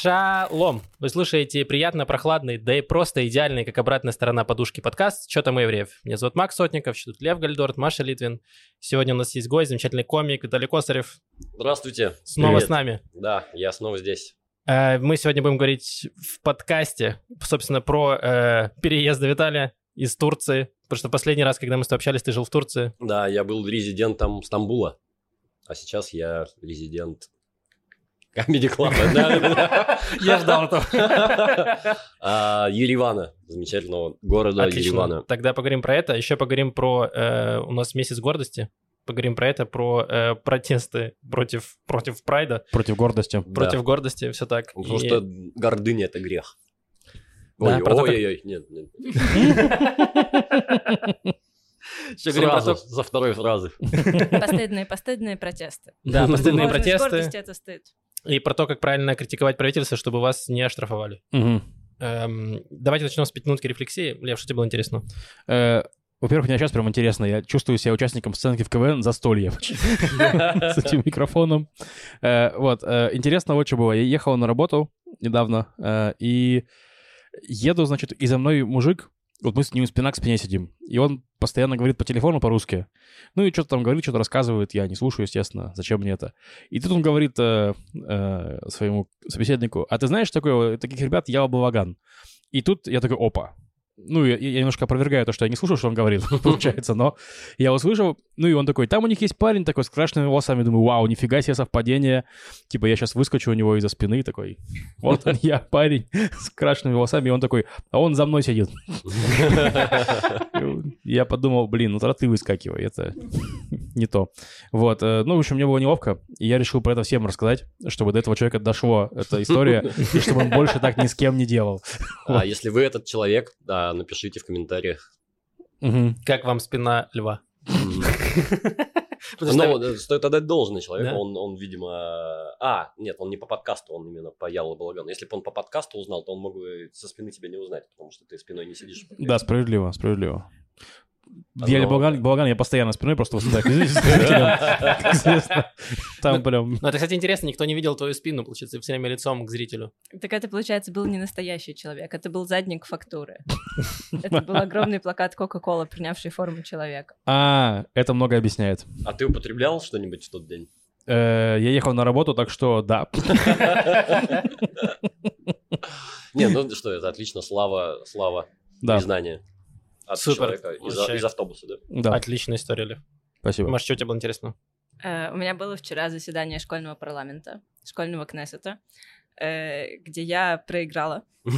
Шалом! Вы слушаете приятно прохладный, да и просто идеальный, как обратная сторона подушки подкаст «Что там евреев?». Меня зовут Макс Сотников, тут Лев Гальдорт, Маша Литвин. Сегодня у нас есть гость, замечательный комик Виталий Косарев. Здравствуйте. Снова Привет. с нами. Да, я снова здесь. Э, Мы сегодня будем говорить в подкасте, собственно, про э, переезд Виталия из Турции. Потому что последний раз, когда мы с тобой общались, ты жил в Турции. Да, я был резидентом Стамбула, а сейчас я резидент Comedy Club. Я ждал этого. А, Еревана, замечательного города. Еревана. Тогда поговорим про это. Еще поговорим про... э, у нас месяц гордости. Поговорим про это, про э, протесты против, против прайда, Против гордости. Да. против гордости, все так. Потому И- что гордыня это грех. Ой-ой-ой, нет, нет. Еще говорим про Сразу, то- за второй фразы. Постыдные, постыдные протесты. Да, постыдные протесты. гордости это стыд. И про то, как правильно критиковать правительство, чтобы вас не оштрафовали. Мгм. Эм, давайте начнем с пятиминутки рефлексии. Лев, что тебе было интересно? Э, Во-первых, мне сейчас прям интересно, я чувствую себя участником сценки в КВН застольев с этим микрофоном. Э, Вот, э, интересно вот что было. Я ехал на работу недавно, э, и еду, значит, и за мной мужик, вот мы с ним спина к спине сидим, и он постоянно говорит по телефону по-русски. Ну и что-то там говорит, что-то рассказывает, я не слушаю, естественно, зачем мне это. И тут он говорит э, э, своему собеседнику, а ты знаешь, такое, таких ребят Ява Балаган? И тут я такой, опа. Ну, я, я немножко опровергаю то, что я не слушаю, что он говорит, получается, но я услышал, ну и он такой, там у них есть парень такой с крашенными волосами, думаю, вау, нифига себе совпадение, типа я сейчас выскочу у него из-за спины, такой, вот он я, парень с крашенными волосами, и он такой, а он за мной сидит. Я подумал, блин, ну тогда ты выскакивай, это не то. Вот, э, ну, в общем, мне было неловко, и я решил про это всем рассказать, чтобы до этого человека дошло эта история, и чтобы он больше так ни с кем не делал. А если вы этот человек, да, напишите в комментариях. Как вам спина льва? Ну, стоит отдать должное человеку. Он, он, видимо... А, нет, он не по подкасту, он именно по Ялу Балагану. Если бы он по подкасту узнал, то он мог бы со спины тебя не узнать, потому что ты спиной не сидишь. Да, справедливо, справедливо. Я Балаган, Балаган, я постоянно спиной просто выступаю. Там прям... Ну, это, кстати, интересно, никто не видел твою спину, получается, все время лицом к зрителю. Так это, получается, был не настоящий человек, это был задник фактуры. Это был огромный плакат Кока-Кола, принявший форму человека. А, это много объясняет. А ты употреблял что-нибудь в тот день? Э, Я ехал на работу, так что да. Не, ну что, это отлично, слава, слава, признание от Супер, человека из, вообще. из автобуса, да? да, Отличная история, Лев. спасибо. Маш, что тебе было интересно? Э, У меня было вчера заседание школьного парламента, школьного кнессета, э, где я проиграла.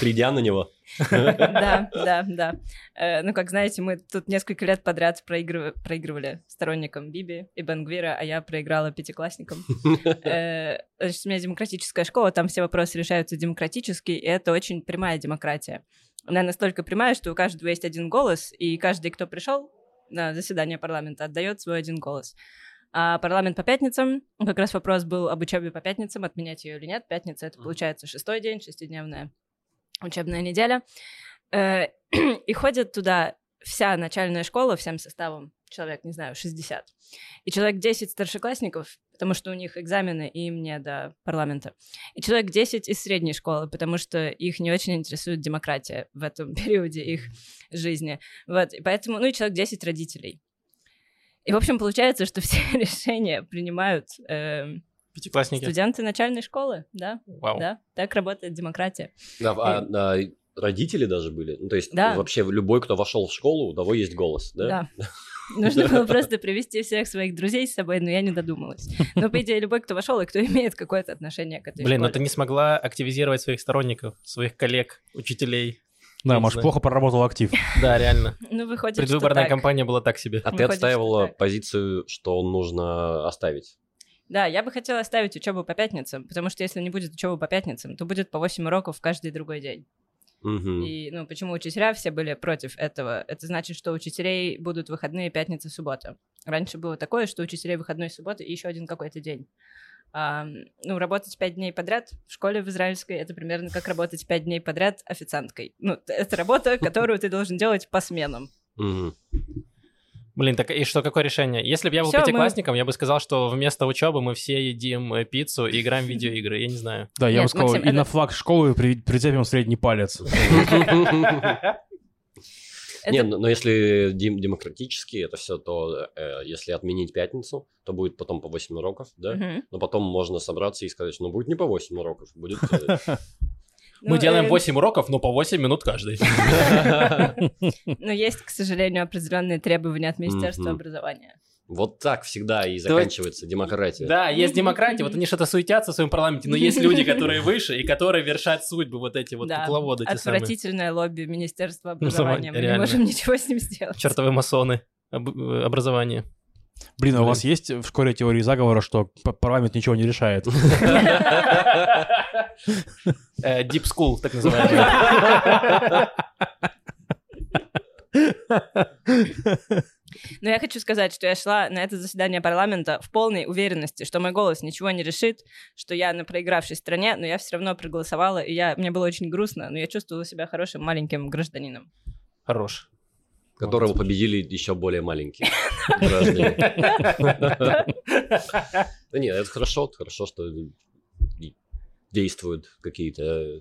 Придя на него. Да, да, да. Э, Ну, как знаете, мы тут несколько лет подряд проигрыв- проигрывали сторонникам Биби и Бенгвира, а я проиграла пятиклассникам. Значит, у меня демократическая школа, там все вопросы решаются демократически, и это очень прямая демократия. Она настолько прямая, что у каждого есть один голос, и каждый, кто пришел на заседание парламента, отдает свой один голос. А парламент по пятницам, как раз вопрос был об учебе по пятницам, отменять ее или нет. Пятница это получается шестой день, шестидневная учебная неделя. Э, И ходят туда вся начальная школа всем составом, человек, не знаю, 60. И человек 10 старшеклассников, потому что у них экзамены, и им не до парламента. И человек 10 из средней школы, потому что их не очень интересует демократия в этом периоде их жизни. Вот, и поэтому, ну и человек 10 родителей. И, в общем, получается, что все решения принимают эм, Пятиклассники? студенты начальной школы, да, Вау. да, так работает демократия. Да, а, а родители даже были? Ну, то есть Да. вообще любой, кто вошел в школу, у того есть голос, да? Да. Нужно было просто привести всех своих друзей с собой, но я не додумалась. Но, по идее, любой, кто вошел и кто имеет какое-то отношение к этой Блин, но ты не смогла активизировать своих сторонников, своих коллег, учителей. Да, Маш, плохо проработал актив. Да, реально. Ну, выходит, Предвыборная кампания была так себе. А ты отстаивала позицию, что нужно оставить. Да, я бы хотела оставить учебу по пятницам, потому что если не будет учебы по пятницам, то будет по 8 уроков каждый другой день. Мгм. И, ну, почему учителя все были против этого? Это значит, что учителей будут выходные пятница, суббота. Раньше было такое, что учителей выходной суббота и еще один какой-то день. А, ну, работать пять дней подряд в школе в израильской это примерно как работать пять дней подряд официанткой. Ну, это работа, которую ты должен делать по сменам. Мгм. Блин, так и что, какое решение? Если бы я был Всё, мы- пятиклассником, я бы сказал, что вместо учебы мы все едим э, пиццу и играем в видеоигры. Я не знаю. Да, я Нет, бы сказал, Максим, и это- на флаг школы при- прицепим средний палец. Это- Не, ну, но если дем- демократически это все, то э, если отменить пятницу, то будет потом по 8 уроков, да? Мгм. Но потом можно собраться и сказать, ну будет не по 8 уроков, будет... э, Мы Ну, делаем э, 8 уроков, но по 8 минут каждый. Но есть, к сожалению, определенные требования от Министерства образования. Вот так всегда и заканчивается демократия. Да, есть демократия, вот они что-то суетятся в своем парламенте, но есть люди, которые выше и которые вершат судьбы, вот эти вот Да, кукловоды. Отвратительное лобби Министерства Ну, образования. Мы не можем ничего с ним сделать. Чертовы масоны э, образование. Блин, а у вас есть в школе теории заговора, что парламент ничего не решает? Э, Deep School, так называемый. Но я хочу сказать, что я шла на это заседание парламента в полной уверенности, что мой голос ничего не решит, что я на проигравшей стране, но я все равно проголосовала, и я, мне было очень грустно, но я чувствовала себя хорошим маленьким гражданином. Хорош. Которого победили еще более маленькие граждане. Да нет, это хорошо, хорошо, что действуют какие-то... э,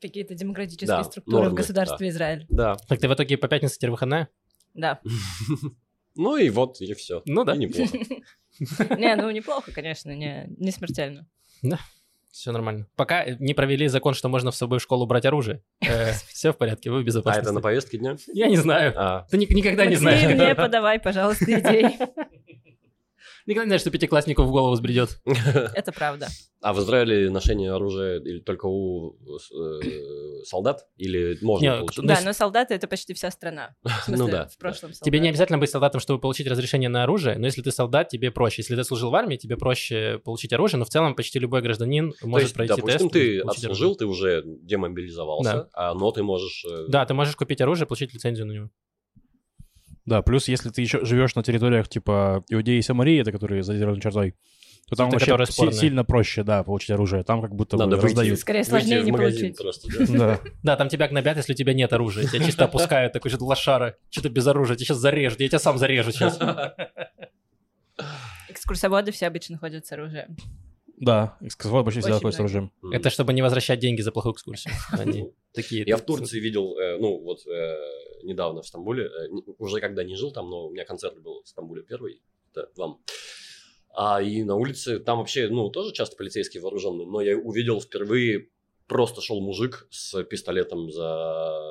Какие-то демократические Да, структуры в нормы, государстве Израиль. Да. Так ты в итоге по пятнице теперь выходная? Да. Ну и вот, и все. Ну да. И неплохо. Не, ну неплохо, конечно, не, не смертельно. Все нормально. Пока не провели закон, что можно в собой в школу брать оружие. Все в порядке, вы в А безопасности. это на повестке дня? Я не знаю. А, Ты ни- никогда не знаешь. мне подавай, пожалуйста, идеи. Никогда не знаешь, что пятикласснику в голову взбредет. Это правда. а в Израиле ношение оружия или только у э, солдат? Или можно Не, получить? Да, но солдаты это почти вся страна. В смысле, Ну да, в прошлом Тебе не обязательно быть солдатом, чтобы получить разрешение на оружие, но если ты солдат, тебе проще. Если ты служил в армии, тебе проще получить оружие, но в целом почти любой гражданин То может есть, пройти допустим, тест. ты отслужил, оружие. ты уже демобилизовался, а, но ты можешь... э, Да, ты можешь купить оружие, получить лицензию на него. Да, плюс если ты еще живешь на территориях типа Иудеи и Самарии, это которые за зеленой чертой, то там Это вообще си- сильно проще, да, получить оружие. Там как будто бы Надо выйти, раздают. Скорее выйти сложнее не получить. просто, да. Да. Там тебя гнобят, если у тебя нет оружия. Тебя чисто опускают, такой что-то лошара. Что ты без оружия? Тебя сейчас зарежут. Я тебя сам зарежу сейчас. Экскурсоводы все обычно ходят с оружием. Да, экскурсовод почти всегда ходит с оружием. Это чтобы не возвращать деньги за плохую экскурсию. Они такие. Я в Турции видел, э, ну вот э, недавно в Стамбуле, э, уже когда не жил там, но у меня концерт был в Стамбуле первый, это вам. А и на улице там вообще, ну тоже часто полицейские вооруженные, но я увидел впервые просто шел мужик с пистолетом за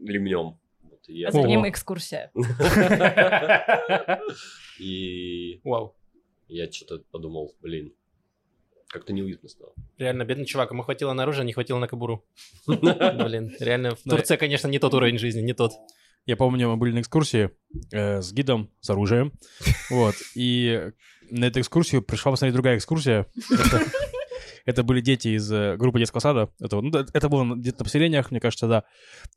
ремнем. Вот, я А за ним экскурсия. И Вау. я что-то подумал, блин, как-то неуютно стало. Реально, бедный чувак. Ему хватило на оружие, не хватило на кобуру. Блин, реально. В Турции, конечно, не тот уровень жизни, не тот. Я помню, мы были на экскурсии э, с гидом, с оружием. Вот. И на эту экскурсию пришла посмотреть другая экскурсия. Это, были дети из э, группы детского сада. Это, ну, это было где-то на поселениях, мне кажется, да.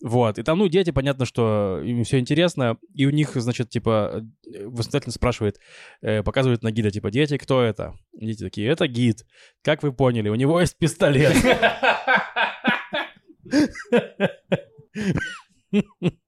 Вот. И там, ну, дети, понятно, что им все интересно. И у них, значит, типа, э, воспитатель спрашивает, э, показывает на гида, типа, дети, кто это? Дети такие, это гид. Как вы поняли, у него есть пистолет.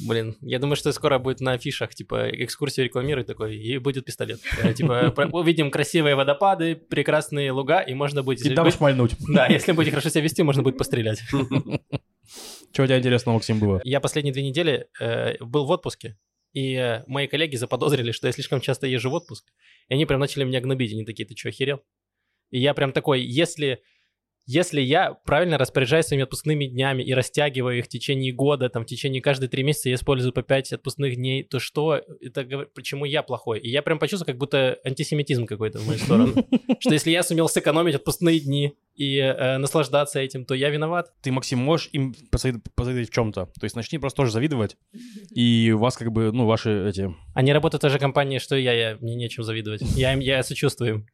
Блин, я думаю, что скоро будет на афишах, типа, экскурсию рекламирует такой, и будет пистолет. Э, Типа, увидим красивые водопады, прекрасные луга, и можно будет... И там шмальнуть. Да, если будете хорошо себя вести, можно будет пострелять. Что у тебя интересного, Максим, было? Я последние две недели э, был в отпуске, и э, мои коллеги заподозрили, что я слишком часто езжу в отпуск, и они прям начали меня гнобить, они такие, ты что, охерел? И я прям такой, если, если я правильно распоряжаюсь своими отпускными днями и растягиваю их в течение года, там, в течение каждые три месяца я использую по пять отпускных дней, то что, это, почему я плохой? И я прям почувствовал, как будто антисемитизм какой-то в мою сторону. Что если я сумел сэкономить отпускные дни и э, наслаждаться этим, то я виноват. ты, Максим, можешь им посовет- посоветовать в чем-то. То есть начни просто тоже завидовать, и у вас как бы, ну, ваши эти... Они работают в той же компании, что и я, я мне нечем завидовать. Я им, я сочувствую им.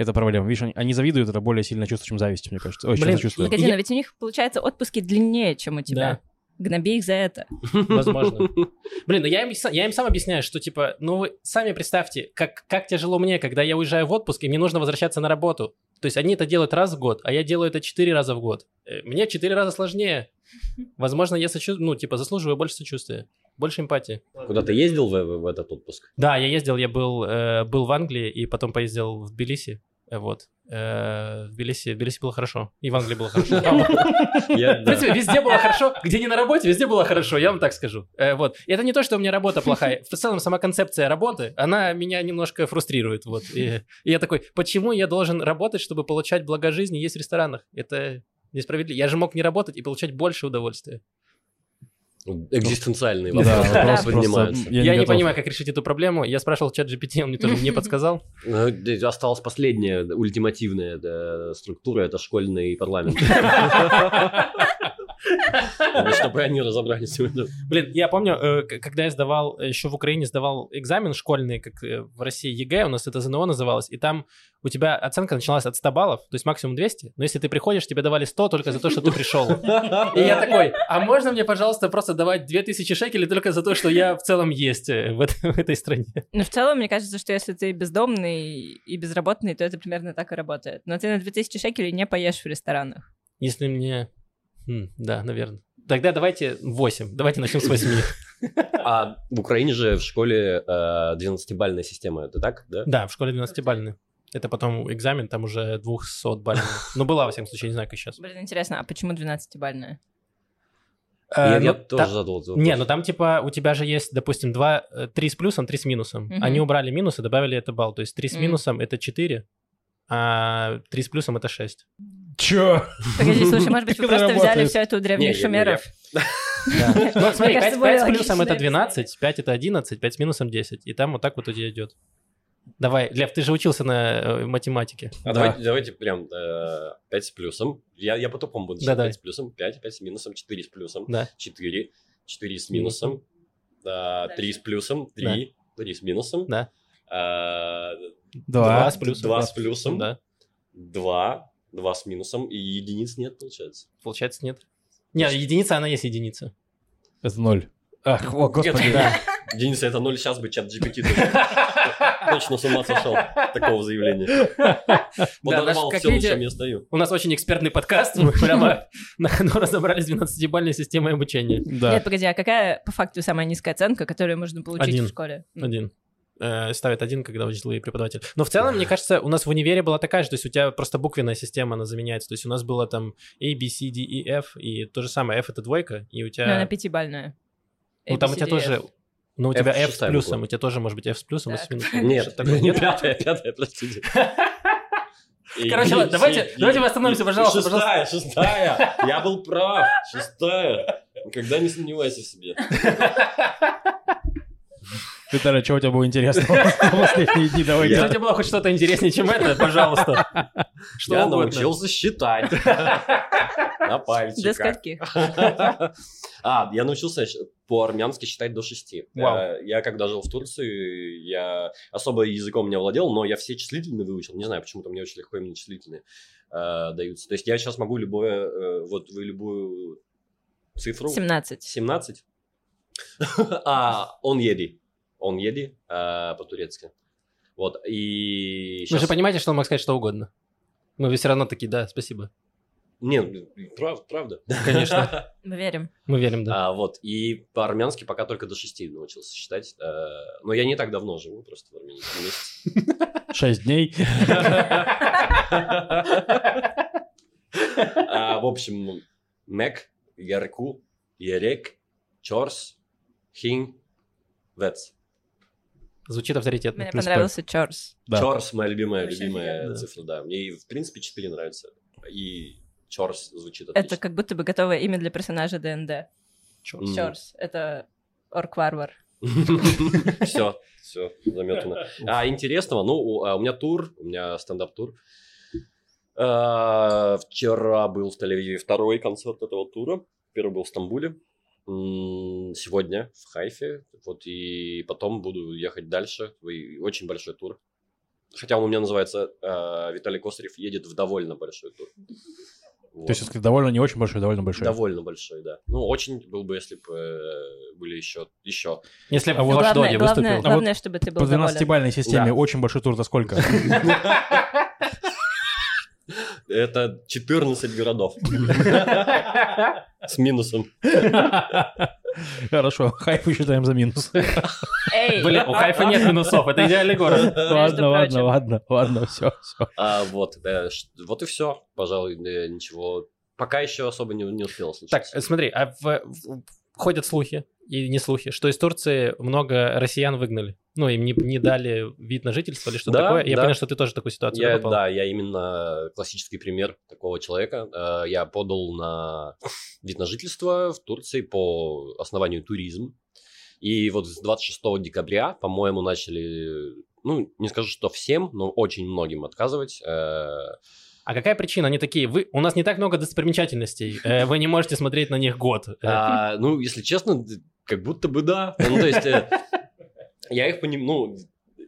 Это проблема. Видишь, они, они завидуют, это более сильное чувство, чем зависть, мне кажется. Ой, Блин, Я- но ведь у них, получается, отпуски длиннее, чем у тебя. Гноби их за это. Возможно. Блин, ну я им, я им сам объясняю, что типа, ну вы сами представьте, как, как тяжело мне, когда я уезжаю в отпуск, и мне нужно возвращаться на работу. То есть они это делают раз в год, а я делаю это четыре раза в год. Э, Мне четыре раза сложнее. Возможно, я сочу... ну, типа, заслуживаю больше сочувствия. больше эмпатии. Куда ты ездил в, в- в этот отпуск? Да, я ездил, я был, э, был в Англии и потом поездил в Тбилиси. Э, Вот. Э, в Тбилиси, в было хорошо. И в Англии было хорошо. В принципе, везде было хорошо. Где не на работе, везде было хорошо, я вам так скажу. Э, Вот. И это не то, что у меня работа плохая. В целом, сама концепция работы, она меня немножко фрустрирует. Вот. И, и я такой, почему я должен работать, чтобы получать благо жизни есть в ресторанах? Это несправедливо. Я же мог не работать и получать больше удовольствия. Экзистенциальный Да, вопрос вопрос просто- поднимается. Я, не понимаю, как решить эту проблему. Я спрашивал ChatGPT, он мне тоже не подсказал. Ну, да, Осталась последняя, да, ультимативная да, структура, это школьный парламент. Чтобы они разобрались. Блин, я помню, э, когда я сдавал, еще в Украине сдавал экзамен школьный, как э, в России ЕГЭ, у нас это ЗНО называлось, и там у тебя оценка начиналась от 100 баллов, то есть максимум 200, но если ты приходишь, тебе давали 100 только за то, что ты пришел. И я такой, а можно мне, пожалуйста, просто давать 2000 шекелей только за то, что я в целом есть э, в, этой- в этой стране? Ну, в целом, мне кажется, что если ты бездомный и безработный, то это примерно так и работает. Но ты на 2000 шекелей не поешь в ресторанах. Если мне... М, Да, наверное. Тогда давайте 8, давайте начнем с 8. А в Украине же в школе э, 12-бальная система, это так, да? Да, в школе 12-бальный. Это потом экзамен, там уже 200 бальный. Ну, была, во всяком случае, не знаю, как сейчас. Блин, интересно, а почему 12-бальная? Я, Э, я ну, тоже та- задал этот Не, ну там типа у тебя же есть, допустим, 2, 3 с плюсом, 3 с минусом. Мгм. Они убрали минусы, добавили это балл. То есть 3 с Мгм. минусом это 4, а 3 с плюсом это 6. Чё? Погоди, слушай, может быть, вы просто взяли работает? все это у древних Не, шумеров? Ну, смотри, кажется, 5, более с плюсом это логичное 12, 5 это 11, 5 с минусом 10. И там вот так вот у тебя идет. Давай, Лев, ты же учился на э, математике. А давайте, давайте прям э, 5 с плюсом. Я, я по-тупому буду считать Да-да. 5 с плюсом, 5, 5 с минусом, 4 с плюсом, Да. 4, 4 с минусом, да, 3 с плюсом, 3, 3 с минусом, Да. а, Два. Два с плюсом. Два с плюсом. Да. 2, 2 с минусом, и единиц нет, получается. Получается, нет. Нет, единица, она есть единица. Это ноль. Ах, о, господи. Да. Единица это 0, сейчас бы чат GPT точно с ума сошел такого заявления. Подорвал наш- как все, на видите, чем я стою. У нас очень экспертный подкаст, мы прямо на ходу разобрались с 12-бальной системой обучения. Да. Нет, погоди, а какая по факту самая низкая оценка, которую можно получить Один. в школе? Один. Э, Ставит один, когда очень злые преподаватели. Но в целом, мне кажется, у нас в универе была такая же, то есть у тебя просто буквенная система, она заменяется. То есть у нас было там A, B, C, D, E, F, и то же самое, F это двойка, и у Ну, тебя... она пятибальная. Ну, там у тебя тоже... Ну, у тебя F с плюсом, у тебя тоже может быть F с плюсом и с минусом. Нет, не пятая, пятая, простите. Короче, ладно, давайте- давайте мы остановимся, пожалуйста, Шестая, шестая. Я был прав. Шестая. Никогда не сомневайся в себе. Виталий, что у тебя было интересного последние дни? Давай. Если у тебя было хоть что-то интереснее, чем это, пожалуйста. Что Я научился считать. На До пальчиках. скольки? А, я научился по-армянски считать до шести. Вау. Э, Я когда жил в Турции, я особо языком не владел, но я все числительные выучил. Не знаю, почему-то мне очень легко именно числительные э, даются. То есть я сейчас могу любое, э, вот вы любую цифру... 17. 17? А, он еди. Он еди а, по-турецки. Вот, и... Вы же понимаете, что он мог сказать что угодно. Мы все равно такие, да, спасибо. Не, прав- правда. Конечно. Мы верим. Мы верим, да. А, вот, и по-армянски пока только до шести научился считать. э, но я не так давно живу, просто в Армении. Шесть дней. А, В общем, Мек, Ярку, Ерек, Чорс, Хин, Вец. Звучит авторитетно. Мне Плюс понравился Чорс. Да. Чорс моя любимая, любимая офигенно. цифра, да. Мне, и, в принципе, 4 нравится. И Чорс звучит Это отлично. как будто бы готовое имя для персонажа ДНД. Чорс. Это орк-варвар. Все, все, заметано. А интересного, ну, у, а у меня тур, у меня стендап-тур. А, Вчера был в Тель-Авиве второй концерт этого тура. Первый был в Стамбуле. Сегодня в Хайфе. Вот и потом буду ехать дальше. И Очень большой тур. Хотя он у меня называется а, Виталий Косарев едет в довольно большой тур. Вот. То есть, если довольно не очень большой, довольно большой. Довольно большой, да. Ну, очень был бы, если бы э, были еще, еще Если бы А в вот Watch главное, Dogs главное, выступил. главное, чтобы ты был По доволен. 12-бальной системе Да. очень большой тур за сколько? Это 14 городов. С минусом. Хорошо, хайп считаем за минус. Блин, у Хайфа нет минусов, это идеальный город. Ладно, ладно, ладно, ладно, все, все. А, вот, э, вот и все. Пожалуй, э, ничего. Пока еще особо не, не успело Так, случиться. смотри, а в- ходят слухи, и не слухи, что из Турции много россиян выгнали. Ну, им не, не дали вид на жительство или что-то Да, такое. Я да. понял, что ты тоже такую ситуацию Я, попал. да, я именно классический пример такого человека. Э, Я подал на вид на жительство в Турции по основанию туризм. И вот с 26 декабря, по-моему, начали, ну, не скажу, что всем, но очень многим отказывать. Э, А какая причина? Они такие, вы, у нас не так много достопримечательностей, э, вы не можете смотреть на них год. А, Ну, если честно, как будто бы да. Ну, то есть, э, я их поним... Ну,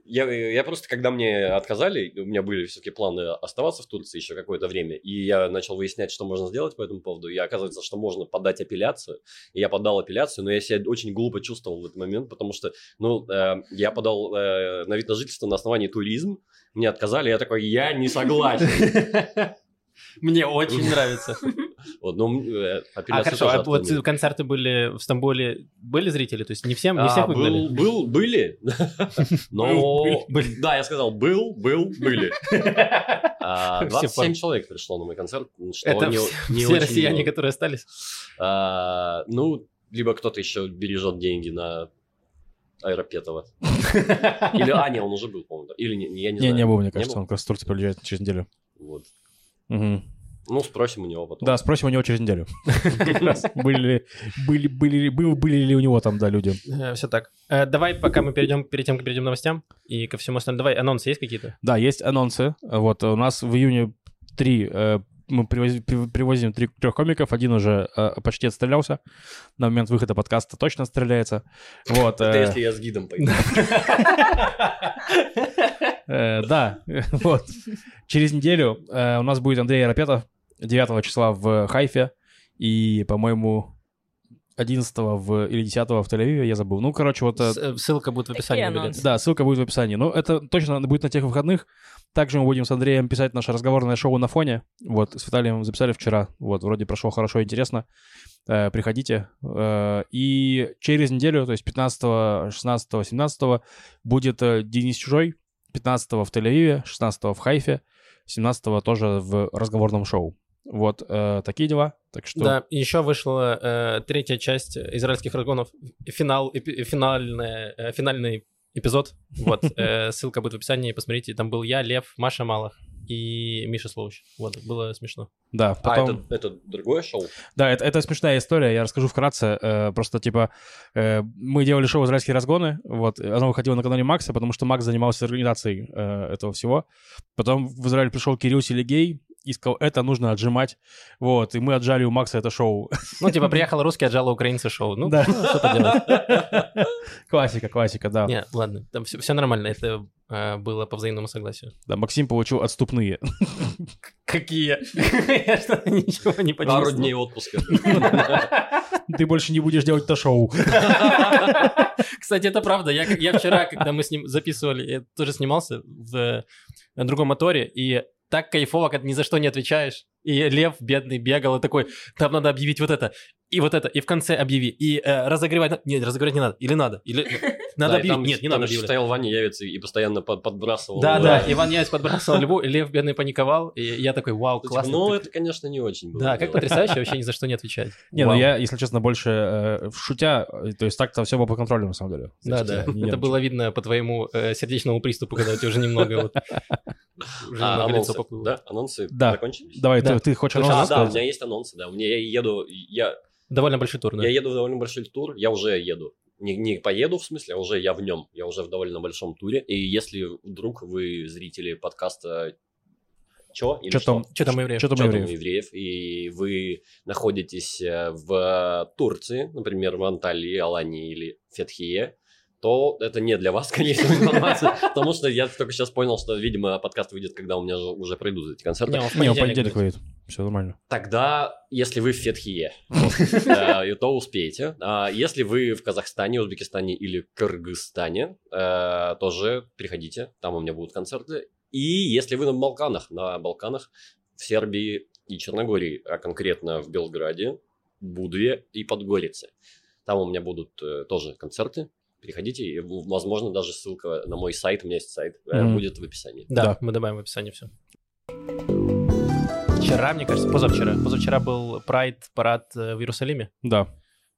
я, я просто, когда мне отказали, у меня были все-таки планы оставаться в Турции еще какое-то время, и я начал выяснять, что можно сделать по этому поводу, и оказывается, что можно подать апелляцию, и я подал апелляцию, но я себя очень глупо чувствовал в этот момент, потому что, ну, э, я подал э, на вид на жительство на основании туризм, мне отказали, я такой, я не согласен. Мне очень нравится. Вот, ну, э, А апелляцию хорошо, а вот отклонили. концерты были в Стамбуле, были зрители? То есть не всем, не всех А, выгнали? был, был, были. Но, да, я сказал, был, был, были. А, Все 27 поняли. человек пришло на мой концерт, Это не, все, не россияне, которые остались? А, Ну, либо кто-то еще бережет деньги на Аэропетова. Или, а, не, он уже был, по-моему. да. Или не, не, я не Не, знаю. не был, мне Не кажется, был? он как раз в Турции приезжает через неделю. Вот. Ну, спросим у него потом. Да, спросим у него через неделю. Были ли, были, были, ли- был- были ли у него там, да, люди. Все так. Э, Давай, пока мы перейдем, перед тем, как перейдем к новостям и ко всему остальному, давай, анонсы есть какие-то? Да, есть анонсы. Вот у нас в июне три э, мы привози- при- привозим три, трех комиков. Один уже э, почти отстрелялся. На момент выхода подкаста точно отстреляется. Вот. Это э, если я с гидом пойду. Э, Да, вот. Через неделю э, у нас будет Андрей Арапетов 9 числа в Хайфе и, по-моему, 11 в, или 10 в Тель-Авиве, я забыл. Ну, короче, вот... э, С- Ссылка будет в описании. Билет. Да, ссылка будет в описании. Ну, это точно будет на тех выходных. Также мы будем с Андреем писать наше разговорное шоу на фоне. Вот, с Виталием записали вчера. Вот, вроде прошло хорошо, интересно. Э, приходите. Э, и через неделю, то есть 15, 16, 17 будет э, Денис Чужой. 15 в Тель-Авиве, 16 в Хайфе, 17 тоже в разговорном шоу. Вот э, такие дела. Так что Да, еще вышла э, третья часть израильских разгонов, финал, эпи- финальная, э, финальный эпизод. Вот, э, ссылка будет в описании, посмотрите. Там был я, Лев, Маша Малых и Миша Слович. Вот, было смешно. да, А, потом... это, это другое шоу? Да, это, это смешная история, я расскажу вкратце. Э, просто, типа, э, мы делали шоу «Израильские разгоны», вот, оно выходило на канале Макса, потому что Макс занимался организацией э, этого всего. Потом в Израиль пришел Кирилл Селигей и сказал, это нужно отжимать. Вот, и мы отжали у Макса это шоу. Ну, типа, приехал русский, отжал украинцы шоу. Ну, Да. ну, что поделать. Классика, классика, да. Не, ладно, там все, нормально, это э, было по взаимному согласию. Да, Максим получил отступные. Какие? Я что-то ничего не понял. Пару дней отпуска. Ты больше не будешь делать то шоу. Кстати, это правда. Я, я вчера, когда мы с ним записывали, я тоже снимался в э, другом моторе, и так кайфово, когда ни за что не отвечаешь. И Лев, бедный, бегал и такой, там надо объявить вот это, и вот это, и в конце объяви, и э, разогревать... надо». Нет, разогревать не надо, или надо, или... Надо Да, и объявить. там- Нет, не там надо объявлять. стоял Ваня Явец и и постоянно под- подбрасывал. Да, да, Иван Яйц подбрасывал Льву, Лев, бедный, паниковал, и я такой, вау, Ну, типа, классно. Ну, ты- это, конечно, не очень было. Да, как потрясающе вообще ни за что не отвечать. Не, ну я, если честно, больше э, шутя, э, то есть так-то все было по контролю, на самом деле. Да, да. Это было видно по твоему э, сердечному приступу, когда у тебя уже немного вот... Уже А, анонсы, да? Анонсы Да. закончились? Давай, Да. ты, ты хочешь Хочешь А, да, у меня есть анонсы, да. У меня я еду, я, Довольно большой тур, да. я еду в довольно большой тур, я уже еду. Не, не поеду, в смысле, а уже я в нем. Я уже в довольно большом туре. И если вдруг вы зрители подкаста Чё? Или Чё там? Что там евреев? Чё там Чё евреев? евреев, и вы находитесь э, в Турции, например, в Анталии, Алании или Фетхие, то это не для вас, конечно, информация, потому что я только сейчас понял, что, видимо, подкаст выйдет, когда у меня же уже пройдут эти концерты. Не, он в Не, он в понедельник выйдет. Все нормально. Тогда, если вы в Фетхие, э, и то успеете. А Если вы в Казахстане, Узбекистане или Кыргызстане, э, тоже приходите, там у меня будут концерты. И если вы на Балканах, на Балканах, в Сербии и Черногории, а конкретно в Белграде, Будве и Подгорице. Там у меня будут э, тоже концерты. Приходите, и, возможно, даже ссылка на мой сайт, у меня есть сайт, э, Мгм. будет в описании. Да, Да. мы добавим в описании все. Вчера, мне кажется, позавчера. Позавчера был прайд парад э, в Иерусалиме. Да.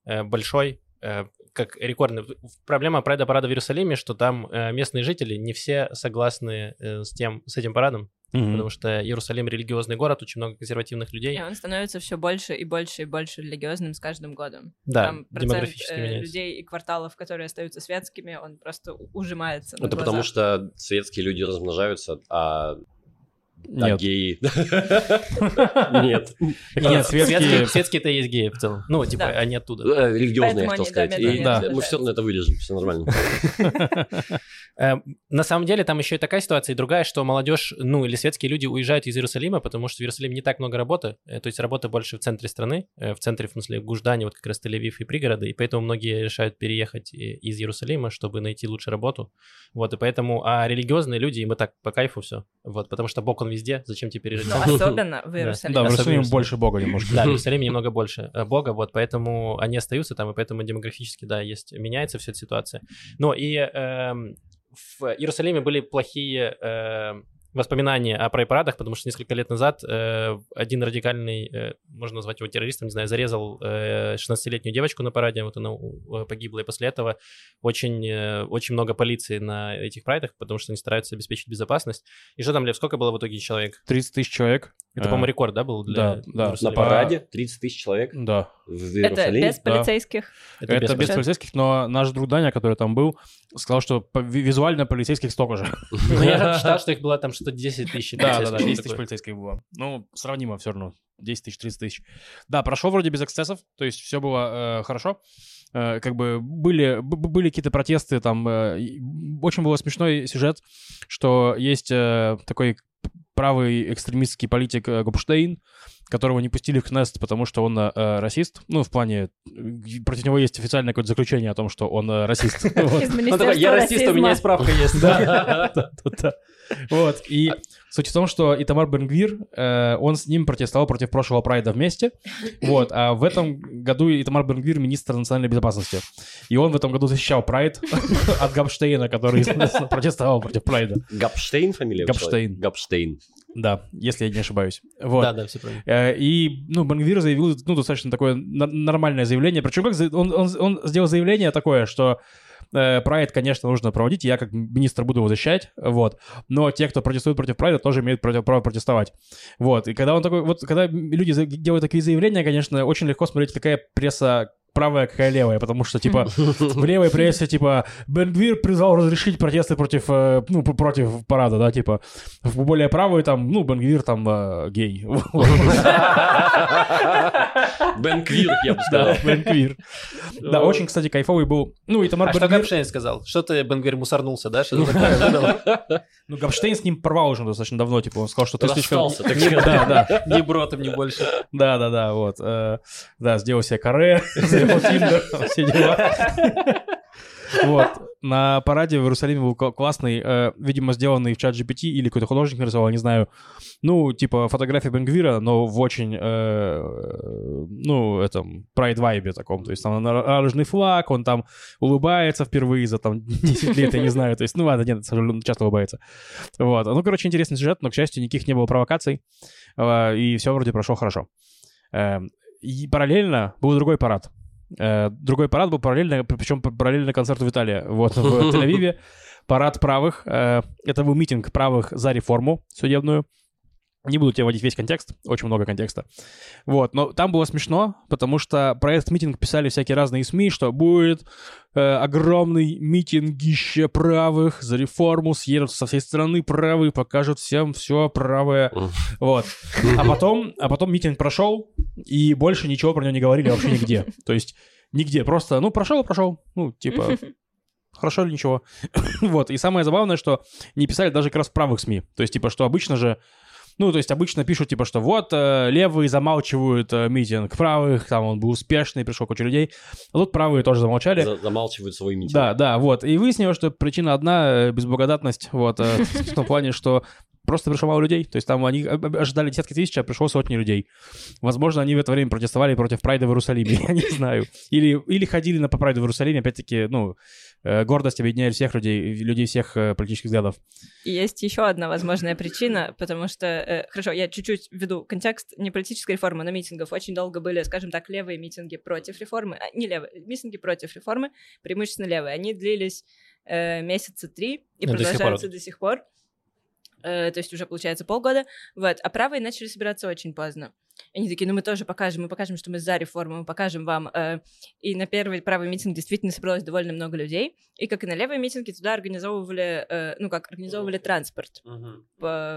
э, большой, э, как рекордный. Проблема прайда парада в Иерусалиме, что там местные жители не все согласны с тем, с этим парадом, Мгм. потому что Иерусалим религиозный город, очень много консервативных людей. И он становится все больше и больше и больше религиозным с каждым годом. Да, Там процент демографически э, людей и кварталов, которые остаются светскими, он просто ужимается. на Это потому что светские люди размножаются, а, а Нет. геи... Нет. Нет, светские- светские, светские-то есть геи в целом. Ну, типа, Да. они оттуда. Э, Религиозные, я хотел да, сказать. Мы все равно это вырежем, все нормально. Э, На самом деле там еще и такая ситуация, и другая, что молодежь, ну или светские люди уезжают из Иерусалима, потому что в Иерусалиме не так много работы, э, то есть работа больше в центре страны, в центре, в смысле, в Гуждане, вот как раз Тель-Авив и пригороды, и поэтому многие решают переехать из Иерусалима, чтобы найти лучше работу. Вот, и поэтому, а религиозные люди, им и так по кайфу все. Вот, потому что Бог он везде, зачем тебе переезжать? в Ну, особенно в Да. Иерусалиме. Да, в Иерусалиме Иерусалим. больше бога немножко. Да, в Иерусалиме немного больше э, Бога, вот, поэтому они остаются там, и поэтому демографически, да, есть, меняется вся эта ситуация. Но и эм, в Иерусалиме были плохие эм, воспоминания о прайд-парадах, потому что несколько лет назад э, один радикальный, э, можно назвать его террористом, не знаю, зарезал э, 16-летнюю девочку на параде, вот она э, погибла, и после этого очень, э, очень много полиции на этих прайдах, потому что они стараются обеспечить безопасность. И что там, Лев, сколько было в итоге человек? 30 тысяч человек. Это, Э, по-моему, рекорд, да, был для да, да. На параде 30 тысяч человек Да. в Это без полицейских. Это, без, полиции. полицейских, но наш друг Даня, который там был, сказал, что визуально полицейских столько же. Ну, я же читал, что их было там что-то 10 тысяч. Да, да, да, полицейских, 10 что тысяч полицейских было. Ну, сравнимо все равно. 10 тысяч, 30 тысяч. Да, прошел вроде без эксцессов, то есть все было э, хорошо. Э, как бы были, были какие-то протесты, там э, очень был смешной сюжет, что есть э, такой правый экстремистский политик Гопштейн, которого не пустили в Кнест, потому что он э, расист. Ну, в плане, э, против него есть официальное какое-то заключение о том, что он э, расист. Он такой, я расист, у меня расизма. справка есть. Да. Вот, и суть в том, что Итамар Бенгвир, э, он с ним протестовал против прошлого прайда вместе, вот, а в этом году Итамар Бенгвир министр национальной безопасности, и он в этом году защищал прайд от Габштейна, который протестовал против прайда, Гапштейн фамилия? Гапштейн. человека? Гапштейн. Да, если я не ошибаюсь, вот. Да, да, все правильно. Э, И, ну, Бенгвир заявил, ну, достаточно такое нормальное заявление. Причем как он, он, он сделал заявление такое, что э, прайд, конечно, нужно проводить, я как министр буду его защищать, вот. Но те, кто протестует против прайда, тоже имеют право протестовать. Вот. И когда он такой, вот, когда люди делают такие заявления, конечно, очень легко смотреть, какая пресса правая, какая левая, потому что, типа, в левой прессе, типа, Бенгвир призвал разрешить протесты против, э, ну, против парада, да, типа, в более правую, там, ну, Бенгвир, там, э, гей. Вот. Бен Квир, я бы Да, сказал. Бен Да, очень, кстати, кайфовый был. Ну, и Тамар А что Бенгвир- Гапштейн сказал? Что ты, Бенгвир, мусорнулся, да? Ну, Гапштейн с ним порвал уже достаточно давно, типа, он сказал, что ты слишком... Да, да, Не бротом, не больше. да, да, да, вот. э, Да, сделал себе каре, все дела. Вот. На параде в Иерусалиме был кла- классный, э, видимо, сделанный в чат GPT или какой-то художник нарисовал, не знаю. Ну, типа фотография Бенгвира, но в очень, э, ну, этом, прайд-вайбе таком. То есть там на- радужный флаг, он там улыбается впервые за там 10 лет, я не знаю. То есть, ну ладно, нет, он часто улыбается. Вот. Ну, короче, интересный сюжет, но, к счастью, никаких не было провокаций. э, И все вроде прошло хорошо. Эм, И параллельно был другой парад. Э, Другой парад был параллельно, причем параллельно концерту Виталия. Вот в Тель-Авиве парад правых. э, Это был митинг правых за реформу судебную. Не буду тебе вводить весь контекст, очень много контекста. Вот, но там было смешно, потому что про этот митинг писали всякие разные СМИ, что будет э, огромный митингище правых за реформу, съедут со всей страны правые, покажут всем все правое. Вот. А потом, а потом митинг прошел, и больше ничего про него не говорили вообще нигде. То есть нигде, просто, ну, прошел прошел. Ну, типа, хорошо или ничего. вот, и самое забавное, что не писали даже как раз в правых СМИ. То есть, типа, что обычно же Ну, то есть обычно пишут, типа, что вот, э, левые замалчивают э, митинг правых, там он был успешный, пришел куча людей. А тут правые тоже замолчали. За- замалчивают свой митинг. Да, да, вот. И выяснилось, что причина одна — э, безблагодатность, вот, в том плане, что просто пришло мало людей. То есть там они ожидали десятки тысяч, а пришло сотни людей. Возможно, они в это время протестовали против прайда в Иерусалиме, я не знаю. Или, или ходили на по прайду в Иерусалиме, опять-таки, ну, гордость объединяет всех людей, людей всех э, политических взглядов. И есть еще одна возможная причина, потому что, э, хорошо, я чуть-чуть введу контекст, не политической реформы, но митингов. Очень долго были, скажем так, левые митинги против реформы, а, не левые, митинги против реформы, преимущественно левые. Они длились э, месяца три и Ну, до сих пор продолжаются до сих пор. Э, то есть уже, получается, полгода. Вот. А правые начали собираться очень поздно. Они такие, ну мы тоже покажем, мы покажем, что мы за реформу, мы покажем вам. Э, И на первый правый митинг действительно собралось довольно много людей. И как и на левые митинги, туда организовывали, э, ну как, организовывали транспорт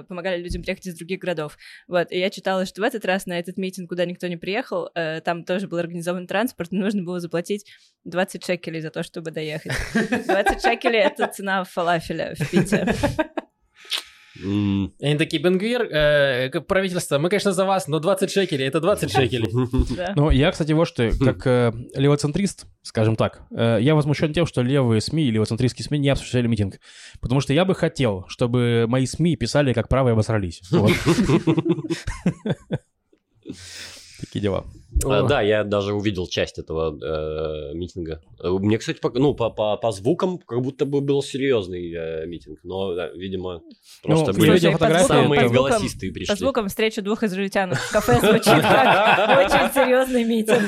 помогали людям приехать из других городов. Вот, и я читала, что в этот раз на этот митинг, куда никто не приехал, э, там тоже был организован транспорт, но нужно было заплатить 20 шекелей за то, чтобы доехать. 20 шекелей — это цена фалафеля в Пите. М. И они такие, Бенгвир, э, правительство, мы, конечно, за вас, но 20 шекелей, это 20 шекелей. Ну, я, кстати, вот что, как э, левоцентрист, скажем так, э, я возмущен тем, что левые СМИ и левоцентристские СМИ не обсуждали митинг. Потому что я бы хотел, чтобы мои СМИ писали, как правые обосрались. Такие дела. А, Да, я даже увидел часть этого э, митинга. Мне, кстати, по, ну, по, по, по звукам как будто бы был серьезный э, митинг, но, да, видимо, просто Ну, были Слушай, фотографии, самые по звукам- голосистые пришли. По звукам встреча двух израильтян в кафе звучит как очень серьезный митинг.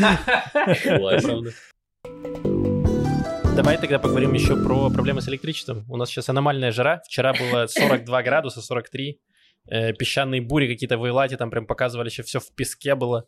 Давай тогда поговорим еще про проблемы с электричеством. У нас сейчас аномальная жара. Вчера было 42 градуса, 43. Э, песчаные бури какие-то в Эйлате, там прям показывали, еще все в песке было.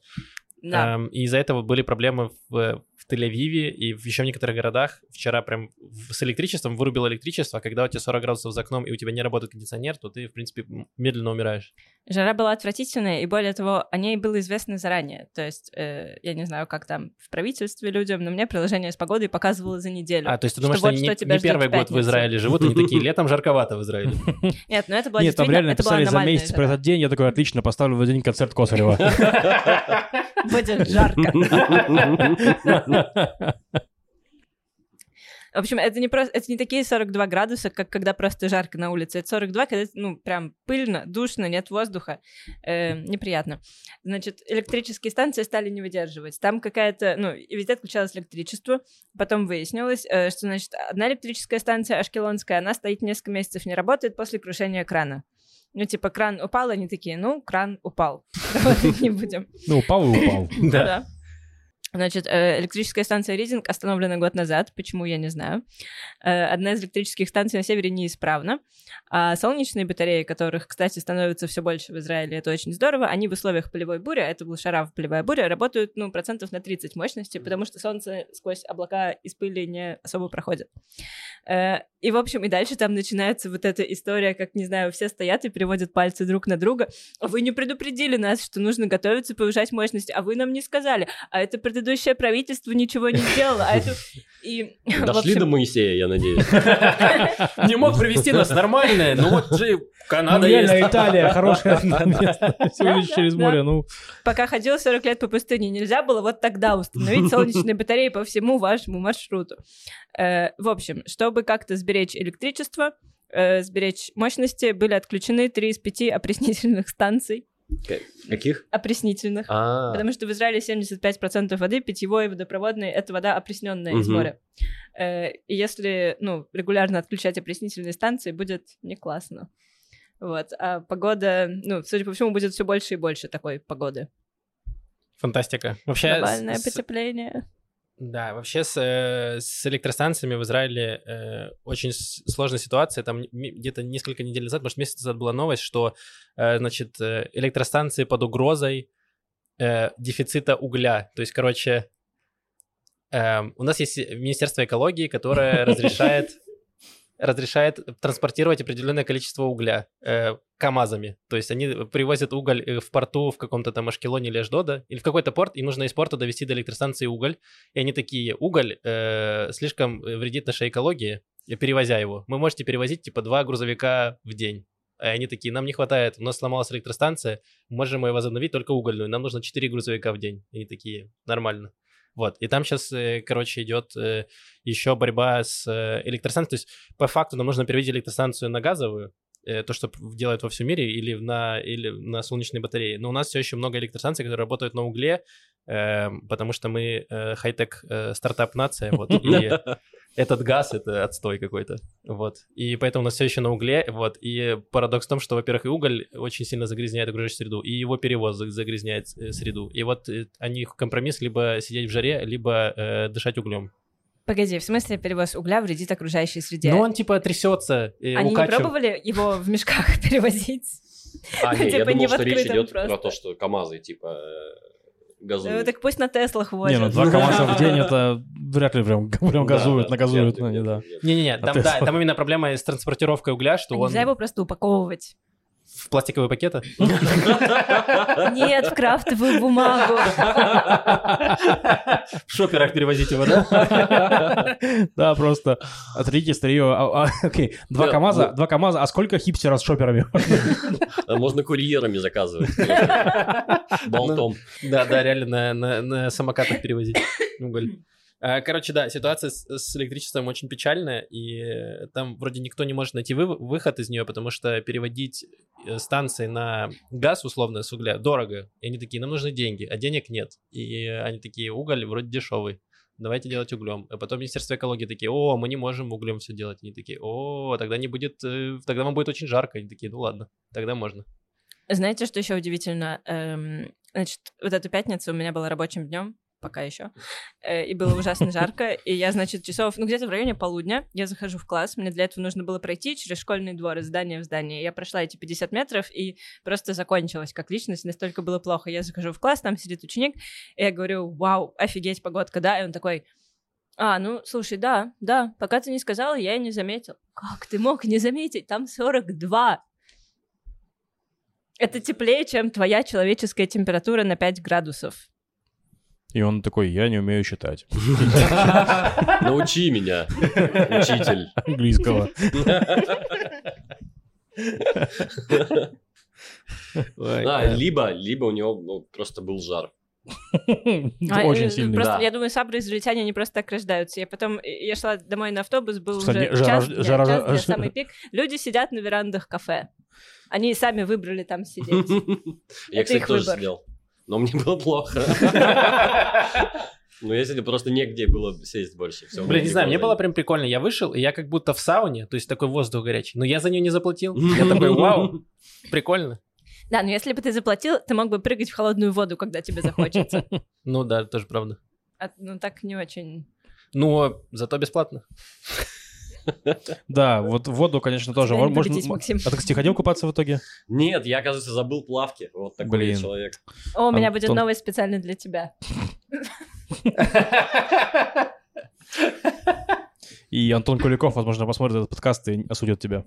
Да. Эм, и из-за этого были проблемы в, в Тель-Авиве и в еще в некоторых городах. Вчера прям в- с электричеством вырубило электричество, а когда у тебя 40 градусов за окном и у тебя не работает кондиционер, то ты, в принципе, медленно умираешь. Жара была отвратительная, и более того, о ней было известно заранее. То есть, э, я не знаю, как там в правительстве людям, но мне приложение с погодой показывало за неделю. А, то есть ты Что думаешь, вот что они что не, тебя не первый год в. Израиле живут, они такие, летом жарковато в Израиле. Нет, ну это было Нет, там реально написали за месяц про этот день, я такой, отлично, поставлю в один день концерт Косарева. Будет жарко. В общем, это не просто, это не такие 42 градуса, как когда просто жарко на улице. Это 42, когда, ну, прям пыльно, душно, нет воздуха. Э, неприятно. Значит, электрические станции стали не выдерживать. Там какая-то, ну, везде отключалось электричество. Потом выяснилось, э, что, значит, одна электрическая станция, Ашкелонская, она стоит несколько месяцев, не работает после крушения крана. Ну, типа, кран упал, они такие, ну, кран упал. Работать не будем. Ну, упал и упал. Да. Значит, э, электрическая станция Ридинг остановлена год назад, почему, я не знаю. Э, Одна из электрических станций на севере неисправна, а солнечные батареи, которых, кстати, становится все больше в Израиле, это очень здорово, они в условиях полевой бури, а это был шарав полевая буря, работают, ну, процентов на 30 мощности, потому что солнце сквозь облака из пыли не особо проходит. Э, И, в общем, и дальше там начинается вот эта история, как, не знаю, все стоят и переводят пальцы друг на друга. «А Вы не предупредили нас, что нужно готовиться повышать мощность, а вы нам не сказали. А это предыдущее правительство ничего не сделало. А это... И, Дошли общем, до Моисея, я надеюсь. Не мог привести нас нормальное, ну вот же Канада есть. Италия, хорошее место. Всего лишь через море, ну. пока ходил 40 лет по пустыне, нельзя было вот тогда установить солнечные батареи по всему вашему маршруту. Э, В общем, чтобы как-то сберечь электричество, э, сберечь мощности, были отключены три из пяти опреснительных станций. Каких? Опреснительных. А, Потому что в Израиле 75% воды питьевой и водопроводной — это вода опресненная из моря. Э, И если, ну, регулярно отключать опреснительные станции, будет не классно. Вот. А погода, ну, судя по всему, будет все больше и больше такой погоды. Фантастика. Вообще, Глобальное с- потепление. Да, вообще с, э, с электростанциями в Израиле э, очень сложная ситуация. Там где-то несколько недель назад, может, месяц назад была новость, что, э, значит, э, электростанции под угрозой э, дефицита угля. То есть, короче, эм, у нас есть Министерство экологии, которое разрешает разрешает транспортировать определенное количество угля э, КАМАЗами. То есть они привозят уголь э, в порту в каком-то там Ашкелоне или Аждода, или в какой-то порт, им нужно из порта довести до электростанции уголь, и они такие, уголь э, слишком э, вредит нашей экологии, э, перевозя его. Вы можете перевозить типа два грузовика в день. И они такие, нам не хватает, у нас сломалась электростанция, можем ее возобновить только угольную, нам нужно 4 грузовика в день. И они такие, нормально. Вот, и там сейчас, э, короче, идет э, еще борьба с э, электростанцией. То есть, по факту, нам нужно перевести электростанцию на газовую, то, что делают во всем мире, или на, или на солнечные батареи. Но у нас все еще много электростанций, которые работают на угле, Эм, потому что мы хай-тек стартап нация, вот, и этот газ — это отстой какой-то, вот, и поэтому у нас все еще на угле, вот, и парадокс в том, что, во-первых, и уголь очень сильно загрязняет окружающую среду, и его перевоз загрязняет э, среду, и вот они компромисс либо сидеть в жаре, либо э, дышать углем. Погоди, в смысле перевоз угля вредит окружающей среде? Ну, он типа трясется. Они укачив... не пробовали его в мешках перевозить? А, нет, я типа думал, что речь идет про то, что КАМАЗы, типа, газуют. Ну, так пусть на Теслах возят. Не, ну два КамАЗа в день это вряд ли прям, прям газуют, да, нагазуют. Ну, не, да. Не-не-не, там, да, там именно проблема с транспортировкой угля, что а он... Нельзя его просто упаковывать. В пластиковые пакеты? Нет, в крафтовую бумагу. В шоперах перевозить его, да? Да, просто отрите старье. А, а, окей, два КамАЗа, два КамАЗа, а сколько хипстера с шоперами? Можно курьерами заказывать. Болтом. Да, да, реально на самокатах перевозить уголь. Э, короче, да, ситуация с, с электричеством очень печальная, и там вроде никто не может найти вы, выход из нее, потому что переводить э, станции на газ, условно, с угля, дорого. И они такие, нам нужны деньги, а денег нет. И они такие, уголь вроде дешевый, давайте делать углем. А потом Министерство экологии такие, о, мы не можем углем все делать. Они такие, о, тогда не будет, э, тогда вам будет очень жарко. Они такие, ну ладно, тогда можно. Знаете, что еще удивительно? Эм, значит, вот эту пятницу у меня было рабочим днем, пока еще. Э, и было ужасно жарко. И я, значит, часов, ну, где-то в районе полудня я захожу в класс. Мне для этого нужно было пройти через школьный двор из здания в здание. Я прошла эти 50 метров и просто закончилась как личность. Настолько было плохо. Я захожу в класс, там сидит ученик, и я говорю, вау, офигеть, погодка, да? И он такой, а, ну, слушай, да, да, пока ты не сказала, я и не заметил. Как ты мог не заметить? Там 42. Это теплее, чем твоя человеческая температура на 5 градусов. И он такой, я не умею читать. Научи меня, учитель. Английского. Да, либо, либо у него ну, просто был жар. А, Очень э, сильный. Просто, да. я думаю, сабры израильтяне, они просто так рождаются. Я потом, э, я шла домой на автобус, был уже час, час, самый пик. Люди сидят на верандах кафе. Они сами выбрали там сидеть. Я, кстати, тоже сидел но мне было плохо. Ну, если просто негде было сесть больше. Все, Блин, не знаю, мне было прям прикольно. Я вышел, и я как будто в сауне, то есть такой воздух горячий. Но я за нее не заплатил. Я такой, вау, прикольно. Да, но если бы ты заплатил, ты мог бы прыгать в холодную воду, когда тебе захочется. Ну да, тоже правда. А, ну так не очень. Ну, зато бесплатно. Да, вот воду, конечно, тоже. Можно... А ты, кстати, ходил купаться в итоге? Нет, я, оказывается, забыл плавки. Вот такой Блин. человек. О, у меня будет новость специально для тебя. И Антон Куликов, возможно, посмотрит этот подкаст и осудит тебя.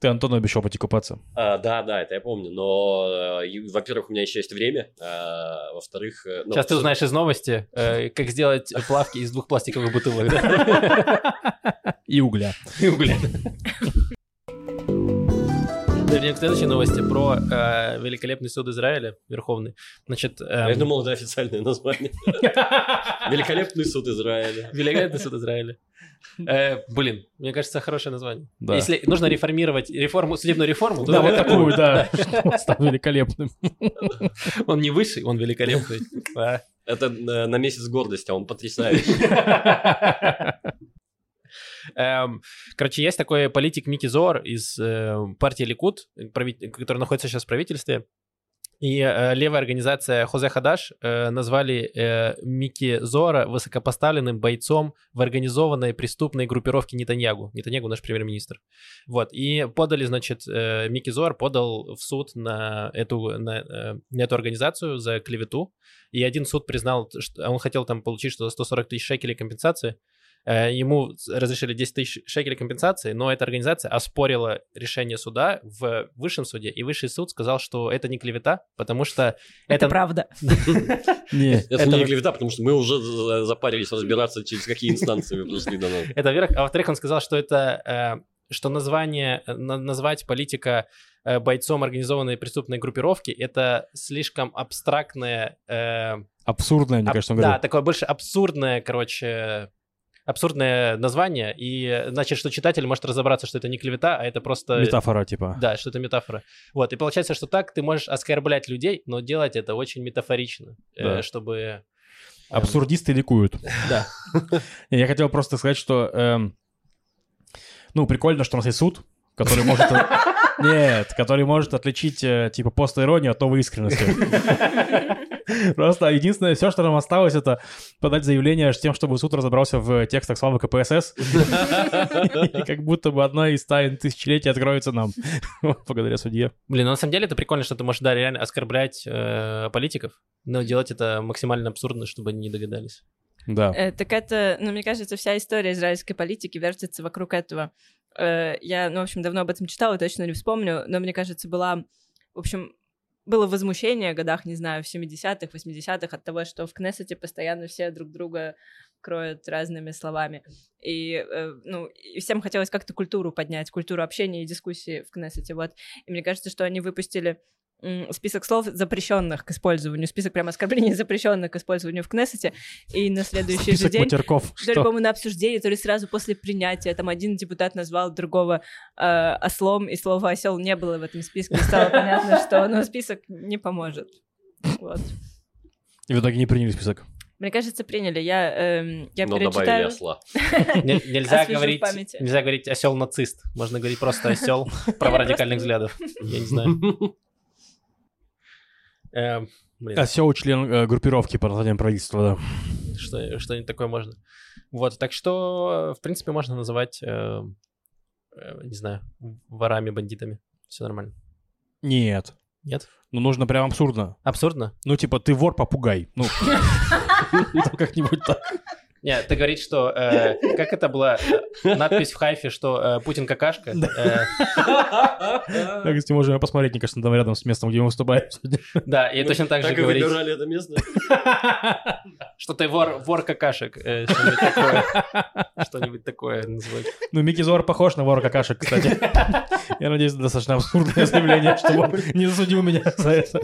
Ты Антону обещал пойти купаться. А, да, да, это я помню. Но, э, во-первых, у меня еще есть время. А, во-вторых... Э, ну, Сейчас ты узнаешь из новости, э, как сделать плавки из двух пластиковых бутылок. И угля. И угля. Вернее, к следующей новости про э, великолепный суд Израиля, Верховный. Значит, эм... Я думал, это официальное название. Великолепный суд Израиля. Великолепный суд Израиля. Э, блин, мне кажется, хорошее название. Да. Если нужно реформировать реформу, судебную реформу, то да, вот такую, да, он стал великолепным. Он не высший, он великолепный. Это на месяц гордости, а он потрясающий. Эм, короче, есть такой политик Микки Зор из э, партии Ликут, который находится сейчас в правительстве. И э, левая организация Хозе Хадаш э, назвали э, Микки Зора высокопоставленным бойцом в организованной преступной группировке Нетаньягу. Нетаньягу наш премьер-министр. Вот. И подали, значит, э, Микки Зор подал в суд на эту, на, э, на эту организацию за клевету. И один суд признал, что он хотел там получить что-то 140 тысяч шекелей компенсации. Э, ему разрешили 10 тысяч шекелей компенсации, но эта организация оспорила решение суда в высшем суде, и высший суд сказал, что это не клевета, потому что... Это, правда. Нет, это не клевета, потому что мы уже запарились разбираться, через какие инстанции вы прошли до нас. Это во-первых. А во-вторых, он сказал, что это что название, э, на- назвать политика э, бойцом организованной преступной группировки это слишком абстрактное, э, Абсурдное, мне кажется, он да, говорил. такое больше абсурдное, короче, абсурдное название, и э, значит, что читатель может разобраться, что это не клевета, а это просто... Метафора, типа. Да, что это метафора. Вот, и получается, что так ты можешь оскорблять людей, но делать это очень метафорично, э, Да. чтобы... эм, Абсурдисты ликуют. Да. Я хотел просто сказать, что... эм, ну, прикольно, что у нас есть суд, который может... Нет, который может отличить, э, типа, постоиронию от новой искренности. Просто единственное, все, что нам осталось, это подать заявление с тем, чтобы суд разобрался в текстах славы КПСС. И как будто бы одна из тайн тысячелетия откроется нам благодаря судье. Блин, ну, на самом деле это прикольно, что ты можешь, да, реально оскорблять э, политиков, но делать это максимально абсурдно, чтобы они не догадались. Да. Э, так это, ну, мне кажется, вся история израильской политики вертится вокруг этого. Э, я, ну, в общем, давно об этом читала, точно не вспомню, но мне кажется, была, в общем, было возмущение в годах, не знаю, в 70-х, 80-х от того, что в Кнессете постоянно все друг друга кроют разными словами. И, э, ну, и всем хотелось как-то культуру поднять, культуру общения и дискуссии в Кнессете, вот. И мне кажется, что они выпустили список слов, запрещенных к использованию, список прямо оскорблений, запрещенных к использованию в Кнессете, и на следующий же Список день матерков. то ли, по-моему, на обсуждении, то ли сразу после принятия. Там один депутат назвал другого э, ослом, и слова осел не было в этом списке. И стало понятно, что ну, список не поможет. Вот. И в итоге не приняли список. Мне кажется, приняли. Я, эм, я Но добавили перечитаю. осла. Не- Нельзя говорить, нельзя говорить осел нацист. Можно говорить просто осел праворадикальных взглядов. Я не знаю. Эм, Блин, Осел член э, группировки под названием правительства, да. что, что-нибудь такое можно. Вот, так что, в принципе, можно называть, э, э, не знаю, ворами, бандитами. Все нормально. Нет. Нет? Ну, нужно прям абсурдно. Абсурдно? Ну, типа, ты вор-попугай. Ну, ну, как-нибудь так. Нет, ты говоришь, что... э, как это была э, надпись в Хайфе, что э, Путин какашка? Так, если можем посмотреть, мне кажется, там рядом с местом, где мы выступаем. Да, и точно так же Так и говорить, выбирали это место. что ты вор, вор какашек. э, Что-нибудь такое. Что-нибудь такое назвать. Ну, Микки Зор похож на вора какашек, кстати. Я надеюсь, это достаточно абсурдное заявление, чтобы не засудил меня за это.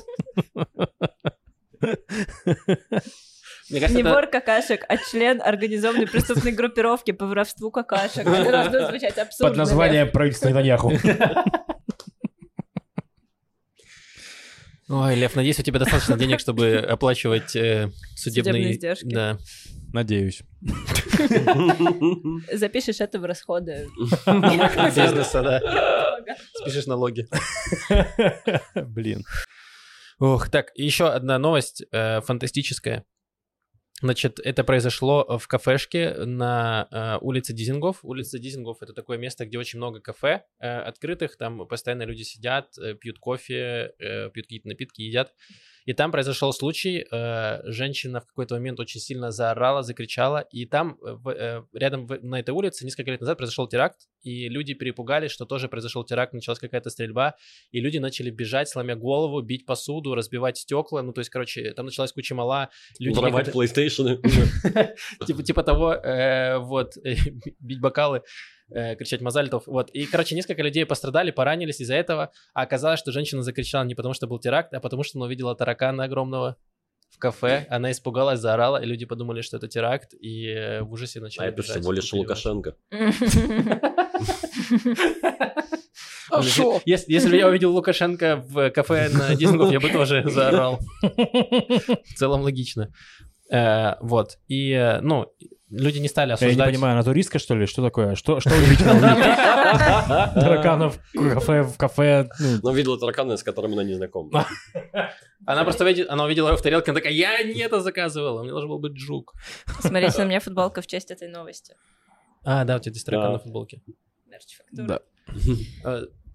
Мне кажется, Не это- вор какашек, а член организованной преступной группировки по воровству какашек. Это должно звучать абсурдно. Под названием правительства Нетаньяху. Ой, Лев, надеюсь, у тебя достаточно денег, чтобы оплачивать э, судебные... Судебные издержки. Да. Надеюсь. Запишешь это в расходы. Бизнеса, да. Спишешь налоги. Блин. Ох, так, еще одна новость э, фантастическая. Значит, это произошло в кафешке на э, улице Дизингов. Улица Дизингов — это такое место, где очень много кафе э, открытых. Там постоянно люди сидят, э, пьют кофе, э, пьют какие-то напитки, едят. И там произошел случай, э, женщина в какой-то момент очень сильно заорала, закричала, и там э, в- э, рядом в- на этой улице несколько лет назад произошел теракт, и люди перепугались, что тоже произошел теракт, началась какая-то стрельба, и люди начали бежать, сломя голову, бить посуду, разбивать стекла, ну то есть, короче, там началась куча мала, люди Воровать никогда- PlayStation. типа, типа того, э, вот, бить бокалы, э, кричать мазальтов, вот. И, короче, несколько людей пострадали, поранились из-за этого, а оказалось, что женщина закричала не потому, что был теракт, а потому, что она увидела таракана огромного в кафе, она испугалась, заорала, и люди подумали, что это теракт, и э, в ужасе начали А это бежать, всего лишь. Лукашенко. Ну, если- Если, если бы я увидел Лукашенко в кафе на Дизингов, я бы тоже заорал. В целом логично. Э, Вот. И, э, ну, люди не стали Я не осуждать. понимаю, она туристка, что ли? Что такое? Что что удивительного? Тараканов в кафе, в кафе. ну, Но видела таракана, с которым она не знакома. Она просто видела, она увидела его в тарелке, она такая, я не это заказывала, мне должен был быть жук. Смотрите, на меня футболка в честь этой новости. А, да, у тебя есть таракан на футболке. Да.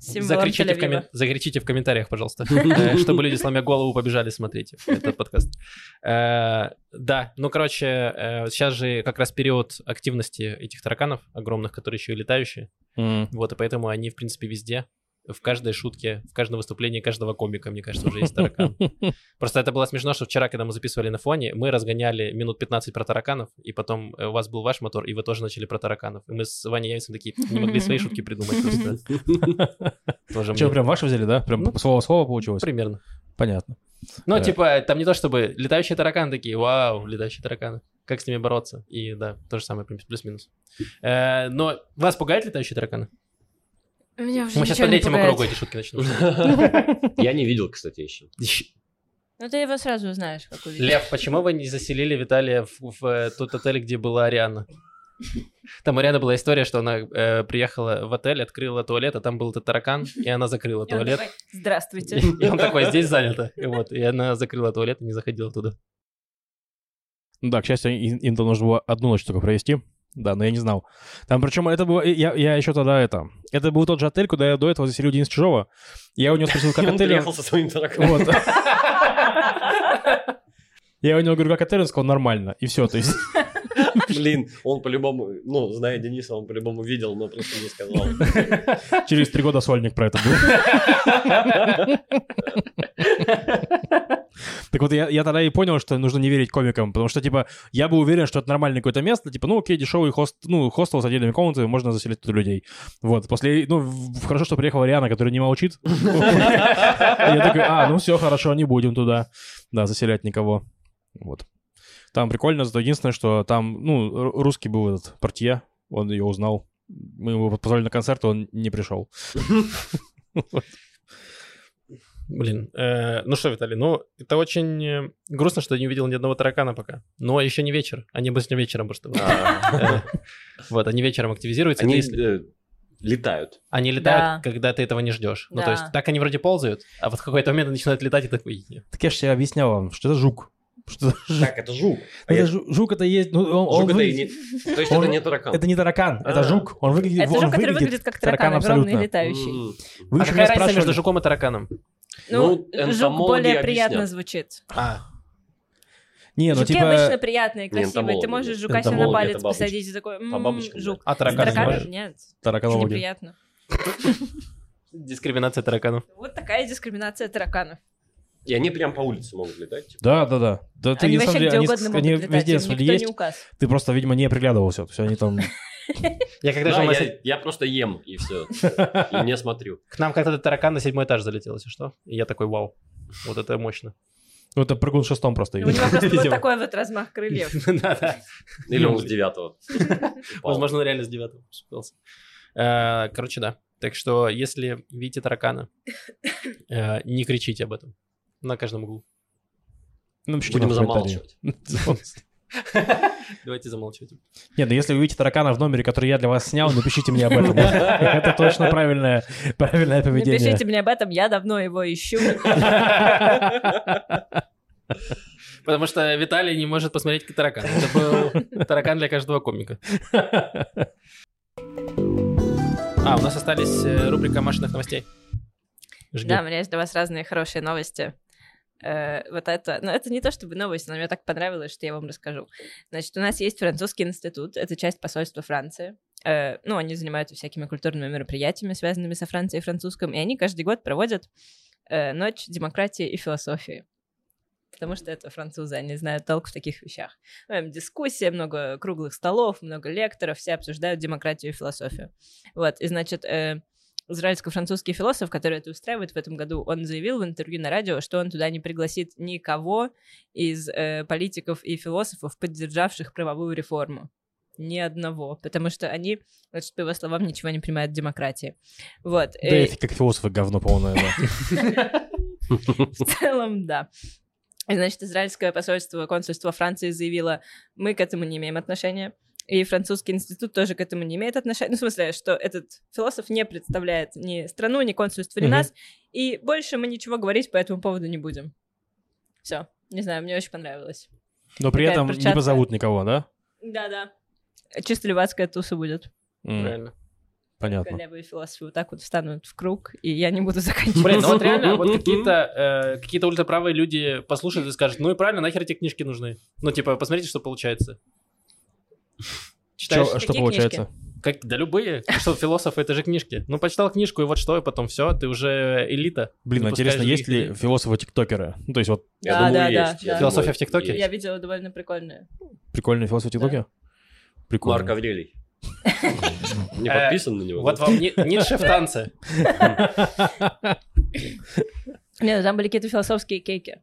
Символом Закричите в, коммен- закричите в комментариях, пожалуйста, э, чтобы люди, сломя голову, побежали смотреть этот подкаст. Э, Да, ну, короче, э, сейчас же как раз период активности этих тараканов огромных, которые еще и летающие. Вот, и поэтому они, в принципе, везде. В каждой шутке, в каждом выступлении каждого комика, мне кажется, уже есть таракан. Просто это было смешно, что вчера, когда мы записывали на фоне, мы разгоняли минут 15 про тараканов, и потом э, у вас был ваш мотор, и вы тоже начали про тараканов. И мы с Ваней Явицем такие не могли свои шутки придумать просто. Что, прям ваше взяли, да? Прям Ну, слово-слово получилось? Примерно. Понятно. Ну, типа, там не то чтобы летающие тараканы такие, вау, летающие тараканы. Как с ними бороться? И да, то же самое, плюс- плюс-минус. Э, Но вас пугают летающие тараканы? Меня уже Мы сейчас по третьему кругу эти шутки начнем. Я не видел, кстати, еще. Ну, ты его сразу узнаешь, как увидишь. Лев, почему вы не заселили Виталия в, в, э, тот отель, где была Ариана? Там у Арианы была история, что она э, приехала в отель, открыла туалет, а там был этот таракан, и она закрыла туалет. такой, Здравствуйте. И он такой, здесь занято. И вот, и она закрыла туалет и не заходила туда. Ну да, к счастью, им нужно было одну ночь только провести. Да, но я не знал. Там причем это было... Я, я еще тогда это... Это был тот же отель, куда я до этого заселил Дениса Чужого. Я у него спросил, как Он отель... приехал со своим. Вот. Я у него говорю, как отель, он сказал, нормально. И все, то есть... Блин, он по-любому, ну, зная Дениса, он по-любому видел, но просто не сказал. Через три года сольник про это был. Так вот, я, я тогда и понял, что нужно не верить комикам, потому что, типа, я был уверен, что это нормальное какое-то место, типа, ну, окей, дешевый хост, ну, хостел с отдельными комнатами, можно заселить туда людей. Вот, после, ну, хорошо, что приехала Риана, которая не молчит. Я такой, а, ну все, хорошо, не будем туда, да, заселять никого. Вот. Там прикольно, зато единственное, что там, ну, ру- русский был этот портье, он ее узнал. Мы его позвали на концерт, он не пришел. Блин, э, ну что, Виталий, ну это очень э, грустно, что я не увидел ни одного таракана пока. Но еще не вечер, они обычно вечером просто. А, Э, Вот, они вечером активизируются. Они летают. Они летают, Да. когда ты этого не ждешь. Ну, то есть, так они вроде ползают, а вот в какой-то момент начинают летать, и такой... Так я же тебе объяснял вам, что это жук. Что это жук. Так, это жук. А Это я- жу- жук это есть, ну, он, он Жук это и выглядит- не... То есть он- это не таракан. это не таракан, это А. жук. Он выглядит, Это он жук, который выглядит как таракан, огромный, абсолютно. летающий. М. Вы а еще какая разница между жуком и тараканом? Ну, Ну, жук более объяснят. приятно звучит. А, Не, ну Жуки типа... обычно приятные, красивые. Ты можешь жука себе на палец это посадить и такой, По «М, бабочкам, жук. а таракан Таракан? Нет, Тараканология. неприятно. Дискриминация тараканов. Вот такая дискриминация тараканов. И они прям по улице могут летать. типа. Да, да, да. Да ты они на самом вообще деле, где они, угодно с- могут они летать, везде им есть. не указ. Ты просто, видимо, не приглядывался. То есть они там... Я когда Да, я, просто ем, и все. И не смотрю. К нам как-то таракан на седьмой этаж залетел, если что. И я такой, вау, вот это мощно. Ну, это прыгун шестом просто. У него просто вот такой вот размах крыльев. Или он с девятого. Возможно, он реально с девятого спускался. Э, Короче, да. Так что, если видите таракана, э, не кричите об этом. На каждом углу. Ну, напишите Будем в комментарии. замалчивать. Давайте замолчите. Нет, ну если вы видите таракана в номере, который я для вас снял, напишите мне об этом. Это точно правильное, правильное поведение. Напишите мне об этом, я давно его ищу. Потому что Виталий не может посмотреть таракан. Это был таракан для каждого комика. А, у нас остались э, рубрика машинных новостей. Жги. Да, у меня есть для вас разные хорошие новости. Э, Вот это, ну это не то чтобы новость, но мне так понравилось, что я вам расскажу. Значит, у нас есть французский институт, это часть посольства Франции. Э, Ну, они занимаются всякими культурными мероприятиями, связанными со Францией и французском, и они каждый год проводят э, ночь демократии и философии. Потому что это французы, они знают толк в таких вещах. Ну, дискуссия, много круглых столов, много лекторов, все обсуждают демократию и философию. Вот, и, значит, э, израильско-французский философ, который это устраивает в этом году, он заявил в интервью на радио, что он туда не пригласит никого из э, политиков и философов, поддержавших правовую реформу. Ни одного, потому что они, значит, по его словам, ничего не понимают в демократии. Вот. Да, э, эти как философы говно полное. в целом, да. И, значит, израильское посольство, консульство Франции заявило, мы к этому не имеем отношения. И французский институт тоже к этому не имеет отношения. Ну, в смысле, что этот философ не представляет ни страну, ни консульство, ни Мгм. нас. И больше мы ничего говорить по этому поводу не будем. Все. Не знаю, мне очень понравилось. Но при Такая этом не перчатка. позовут никого, да? Да-да. Чисто левацкая туса будет. Правильно. Понятно. Левые философы вот так вот встанут в круг, и я не буду заканчивать. Блин, ну вот реально, вот какие-то э, какие-то ультраправые люди послушают и скажут, ну и правильно, нахер эти книжки нужны? Ну, типа, посмотрите, что получается. Читаешь? Чё- а что получается? Как, да любые. Что, философы, это же книжки. Ну, почитал книжку, и вот что, и потом все, ты уже элита. Блин, интересно, есть ли философы-тиктокеры? Ну, то есть вот Я Да, думаю, да, есть. да, Я да. думаю, Философия в ТикТоке? Я видела довольно прикольные. прикольные философы в ТикТоке? Прикольно. Марк Аврелий. Не Э, подписан на него? Вот да? вам Ни- Ницше в танце. Нет, ну там были какие-то философские кейки.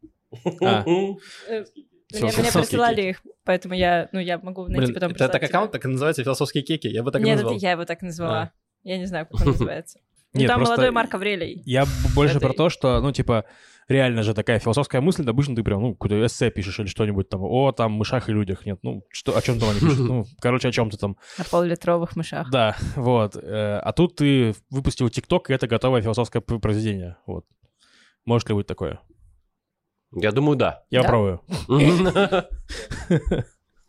Мне, мне присылали их, поэтому я, ну, я могу найти Блин, потом это так аккаунт так и называется «Философские кеки». Я бы так и Нет, назвал. это я его так назвала. А. Я не знаю, как он называется. Ну, Нет, там просто молодой Марк Аврелий. Я больше про то, что, ну, типа, реально же такая философская мысль, обычно ты прям, ну, какое-то эссе пишешь или что-нибудь там, о, там, мышах и людях, нет, ну, что, о чем там они пишут, ну, короче, о чем-то там, О полулитровых мышах. да, вот, Э, а тут ты выпустил ТикТок, и это готовое философское произведение, вот. Может ли быть такое? Я думаю, да. Я Да? попробую.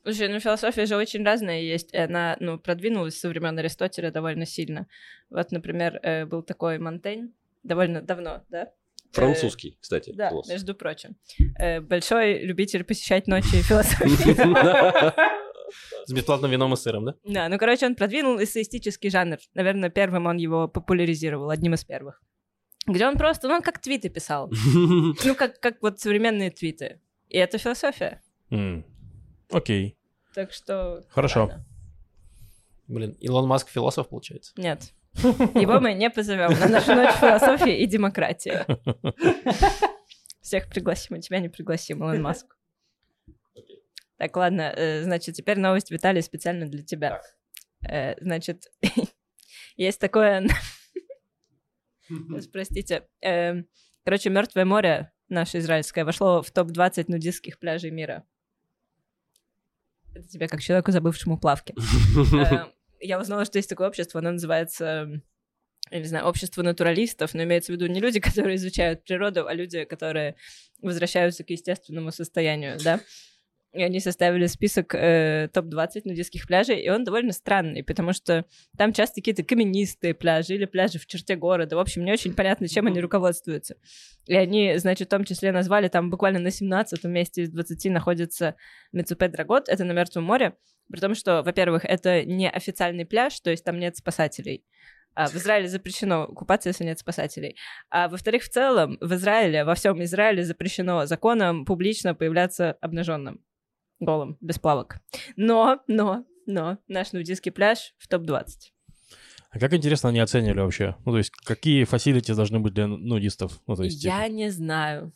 Слушай, ну философия же очень разная есть, и она, ну, продвинулась со времен Аристотеля довольно сильно. Вот, например, э, был такой Монтень, довольно давно, да? Французский, кстати. Да, философ. между прочим. Э, Большой любитель посещать ночи философии. С бесплатным вином и сыром, да? Да, ну, короче, он продвинул эссеистический жанр. Наверное, первым он его популяризировал, одним из первых. Где он просто, ну, он как твиты писал. Ну, как, как вот современные твиты. И это философия. Окей. Так что... Хорошо. Блин, Илон Маск философ, получается. Нет. Его мы не позовем на нашу ночь философии и демократии. Всех пригласим, а тебя не пригласим, Илон Маск. Так, ладно, э, значит, теперь новость, Виталий, специально для тебя. Э, Значит, есть такое... Простите. Эм, Короче, Мертвое море, наше израильское, вошло в топ-20 нудистских пляжей мира. Это тебе как человеку, забывшему плавки. Э, Я узнала, что есть такое общество, оно называется, я не знаю, общество натуралистов, но имеется в виду не люди, которые изучают природу, а люди, которые возвращаются к естественному состоянию, да. И они составили список э, топ-20 нудистских пляжей, и он довольно странный, потому что там часто какие-то каменистые пляжи или пляжи в черте города. В общем, не очень понятно, чем они руководствуются. И они, значит, в том числе назвали там буквально на 17 месте из 20 находится Мецупе Драгот, это на Мертвом море, при том, что, во-первых, это не официальный пляж, то есть там нет спасателей. А в Израиле запрещено купаться, если нет спасателей. А во-вторых, в целом, в Израиле, во всем Израиле запрещено законом публично появляться обнаженным, голым, без плавок. Но, но, но, наш нудистский пляж в топ-20. А как интересно они оценили вообще? Ну, то есть, какие фасилити должны быть для нудистов? Ну, то есть, Я не знаю.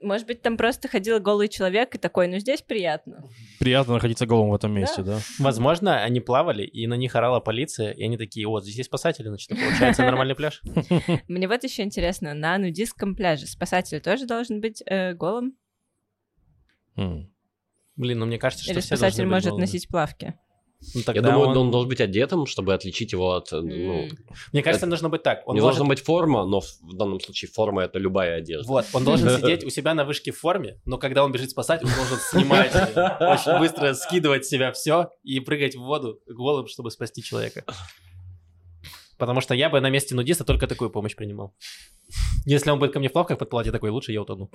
Может быть, там просто ходил голый человек и такой, ну здесь приятно. приятно находиться голым в этом месте, да? Возможно, они плавали, и на них орала полиция, и они такие, вот, здесь есть спасатели, значит, получается нормальный пляж. Мне вот еще интересно, на нудистском пляже спасатель тоже должен быть э, голым? М. Блин, ну мне кажется, что Или все спасатель должны быть может голыми. носить плавки? Ну, Я тогда думаю, он- он должен быть одетым, чтобы отличить его от... э, Ну. Мне кажется, должно быть так. Он не может... должна быть форма, но в в данном случае форма — это любая одежда. Вот, он должен сидеть у себя на вышке в форме, но когда он бежит спасать, он должен снимать, очень быстро скидывать с себя все и прыгать в воду голым, чтобы спасти человека. Потому что я бы на месте нудиста только такую помощь принимал. Если он будет ко мне в плавках под платье такой, лучше я утону.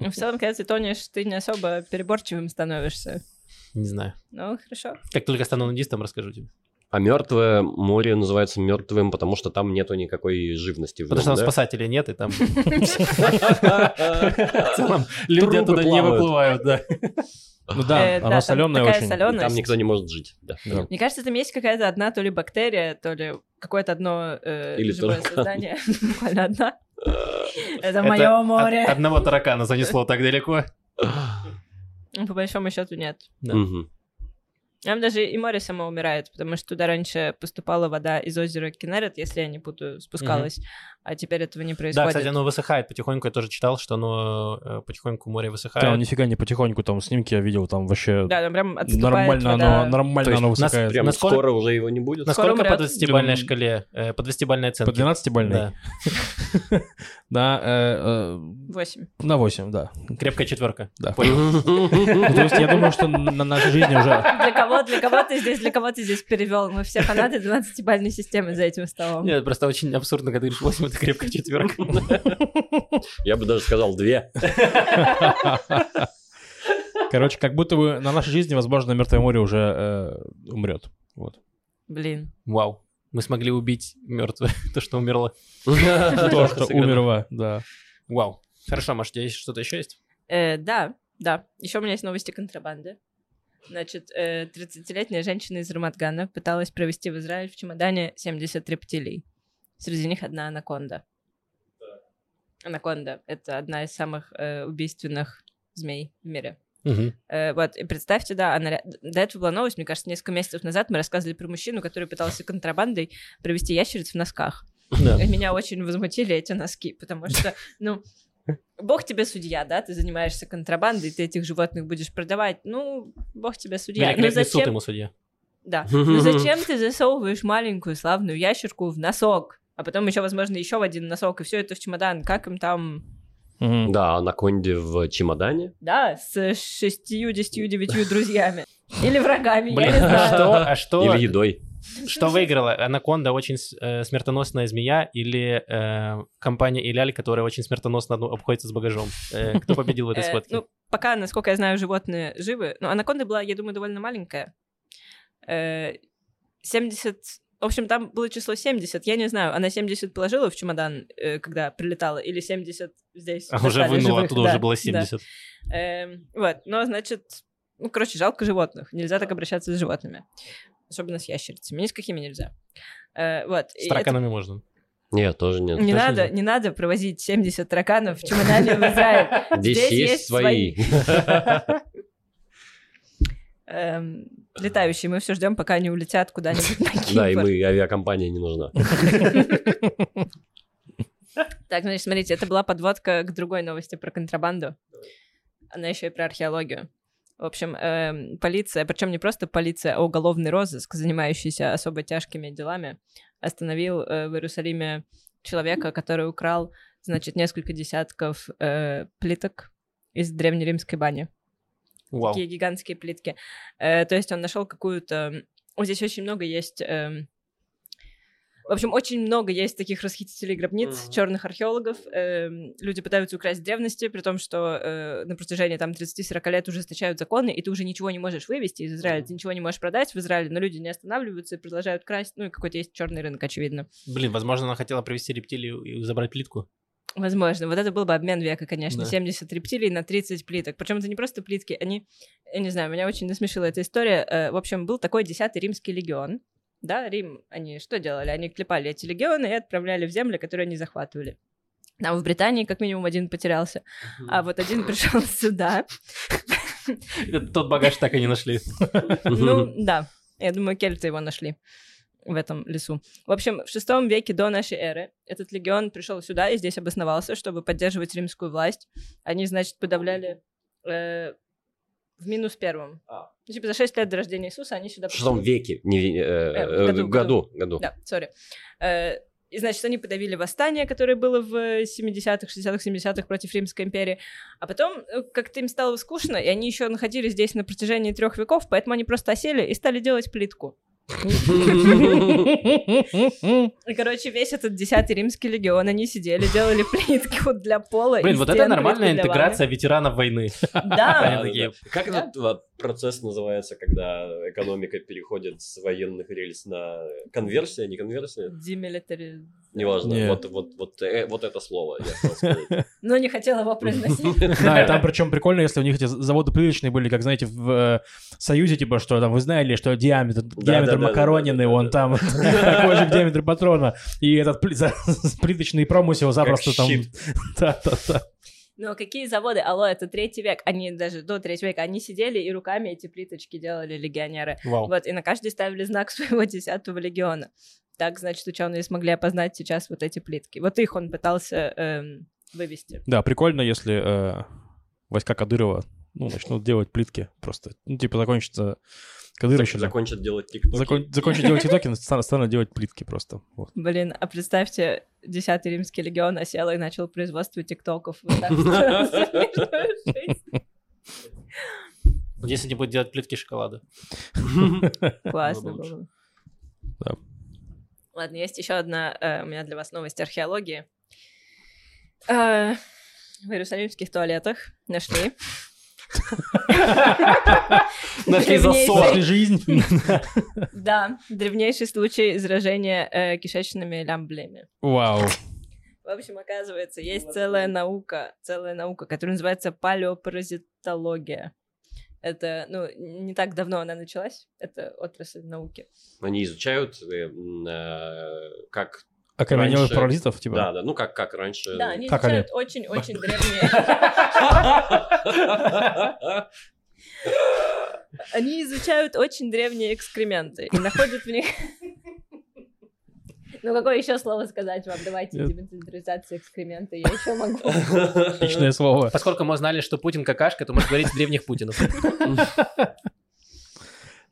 Ну, В целом, когда ты тонешь, ты не особо переборчивым становишься. Не знаю. Ну, хорошо. Как только стану нудистом, расскажу тебе. А мертвое море называется мертвым, потому что там нету никакой живности в Потому что там да? спасателей нет, и там в целом люди оттуда не выплывают, да. Ну да, Э, оно соленое такая очень. Там никто не может жить. Мне кажется, там есть какая-то одна то ли бактерия, то ли какое-то одно э, живое создание. Буквально одна. Это мое море. Одного таракана занесло так далеко. Ну, По большому счету нет. Там даже и море само умирает, потому что туда раньше поступала вода из озера Кенерет, если я не путаю, спускалась, а теперь этого не Да, происходит. кстати, оно высыхает потихоньку. Я тоже читал, что оно э, потихоньку море высыхает. Там нифига не потихоньку, там снимки я видел, там вообще Да, там прям нормально вода. оно, нормально оно нас высыхает. Прям Насколько- скоро уже его не будет? Насколько Скоро по умрет. 20-бальной М. шкале? э, По 12-бальной оценке. По 12-бальной? Да. Да, э, Восемь. э, на 8, да. Крепкая четверка. да. Понял. Ну, то есть я думаю, что на на нашей жизни уже... Для кого, для кого ты здесь, для кого ты здесь перевел? Мы все фанаты 12-бальной системы за этим столом. Нет, просто очень абсурдно, когда ты говоришь 8, это крепкая четверка. Я бы даже сказал две. Короче, как будто бы на нашей жизни, возможно, Мертвое море уже э, умрет. Вот. Блин. Вау. Мы смогли убить мертвое, то, что умерло. То, что умерло, да. Вау. Хорошо, может, у тебя есть что-то еще есть? Э, да, да. Еще у меня есть новости контрабанды. Значит, э, 30-летняя женщина из Рамадгана пыталась провести в Израиль в чемодане 70 рептилий. Среди них одна анаконда. Анаконда — это одна из самых э, убийственных змей в мире. Мгм. Э, вот, и представьте, да, она, до этого была новость, мне кажется, несколько месяцев назад мы рассказывали про мужчину, который пытался контрабандой провести ящериц в носках. Да. И меня очень возмутили эти носки, потому что, ну, бог тебе судья, да, ты занимаешься контрабандой, ты этих животных будешь продавать, ну, бог тебе судья. Ну Великолепный суд зачем, ему судья. да, ну зачем ты засовываешь маленькую славную ящерку в носок, а потом еще, возможно, еще в один носок, и все это в чемодан, как им там, Мгм. Да, анаконде в чемодане. да, с шестью, десятью, девятью друзьями. Или врагами, Блин, я не а знаю. что, а что, Или едой. что выиграла? Анаконда очень э, смертоносная змея или э, компания Иляль, которая очень смертоносно ну, обходится с багажом? Э, кто победил в этой Э, схватке? Ну, пока, насколько я знаю, животные живы. Но анаконда была, я думаю, довольно маленькая. Э, 70... В общем, там было число 70. Я не знаю, она 70 положила в чемодан, э, когда прилетала, или 70 здесь А уже вынула, живых, оттуда да, уже было да. 70. Эм, вот, но, значит, ну, короче, жалко животных. Нельзя так обращаться с животными. Особенно с ящерицами. Ни с какими нельзя. Э, вот. С это тараканами можно. Нет, тоже нет. не надо, нет? не надо провозить 70 тараканов в чемодане в Израиль. Здесь, Здесь есть, есть свои. Летающие. Мы все ждем, пока они улетят куда-нибудь на Кипр. Да, и мы, авиакомпания не нужна. Так, значит, смотрите, это была подводка к другой новости про контрабанду. Она еще и про археологию. В общем, эм, полиция, причем не просто полиция, а уголовный розыск, занимающийся особо тяжкими делами, остановил э, в Иерусалиме человека, который украл, значит, несколько десятков э, плиток из древнеримской бани. Вау. такие гигантские плитки. Э, то есть он нашел какую-то... Вот здесь очень много есть... эм, В общем, очень много есть таких расхитителей гробниц, Мгм. черных археологов. Эм, люди пытаются украсть древности, при том, что э, на протяжении там 30-40 лет ужесточают законы, и ты уже ничего не можешь вывести из Израиля, ты ничего не можешь продать в Израиле, но люди не останавливаются и продолжают красть. Ну и какой-то есть черный рынок, очевидно. Блин, возможно, она хотела привести рептилию и забрать плитку. Возможно. Вот это был бы обмен века, конечно. Да. 70 рептилий на 30 плиток. Причем это не просто плитки, они... Я не знаю, меня очень насмешила эта история. Э, В общем, был такой 10-й римский легион. Да, Рим, они что делали? Они клепали эти легионы и отправляли в земли, которые они захватывали. Там в Британии как минимум один потерялся, а вот один пришел сюда. Тот багаж так и не нашли. Ну, да. Я думаю, кельты его нашли в этом лесу. В общем, в шестом веке до нашей эры этот легион пришел сюда и здесь обосновался, чтобы поддерживать римскую власть. Они, значит, подавляли э, в минус первом. А. Ну, типа за шесть лет до рождения Иисуса они сюда В шестом веке, не, э, Э, в э, году, году, году. Да, сори. Э, И, значит, они подавили восстание, которое было в 70-х, 60-х, 70-х против Римской империи. А потом э, как-то им стало скучно, и они еще находились здесь на протяжении трех веков, поэтому они просто осели и стали делать плитку. И, короче, весь этот десятый римский легион, они сидели, делали плитки вот для пола. Блин, вот это нормальная интеграция ветеранов войны. Да. Как этот а, процесс называется, когда экономика переходит с военных рельс на конверсия, не конверсия? демилитари... Неважно. Не. Вот, вот, вот, э, вот это слово я хотел сказать. Но не хотела его произносить. Да, там причем прикольно, если у них эти заводы плиточные были, как, знаете, в э, Союзе, типа, что там, вы знали, что диаметр, диаметр да, да, макаронины, да, да, он да. там такой же диаметр патрона, и этот плиточный промысел запросто там... щит. Да-да-да. Но какие заводы? Алло, это третий век. Они даже до третьего века, они сидели и руками эти плиточки делали легионеры. Вау. Вот, и на каждый ставили знак своего десятого легиона. Так, значит, ученые смогли опознать сейчас вот эти плитки. Вот их он пытался эм, вывести. Да, прикольно, если э, войска Кадырова ну, начнут делать плитки просто. Ну, типа, закончится Кадыровщина. Закончат делать тиктоки. Закон- Закончит делать тиктоки, станут станут делать плитки просто. Вот. Блин, а представьте, десятый римский легион осел и начал производство тиктоков. Если не будет делать плитки шоколада. Классно было. Да. Ладно, есть еще одна э, у меня для вас новость археологии. Э, в иерусалимских туалетах нашли Нашли засов. Нашли жизнь. Да, древнейший случай заражения э, кишечными лямблями. Вау. В общем, оказывается, есть целая наука, целая наука, которая называется палеопаразитология. Это, ну, не так давно она началась, это отрасль науки. Они изучают, э, э, как... Окаменелых Раньше- паразитов, типа? Да, да, ну как, как раньше... Да, они Как изучают очень-очень древние... Они изучают очень древние экскременты и находят в них... Ну, какое еще слово сказать вам? Давайте, демилитаризация экскремента, я еще могу. Отличное слово. Поскольку мы знали, что Путин какашка, то можно говорить древних Путинов.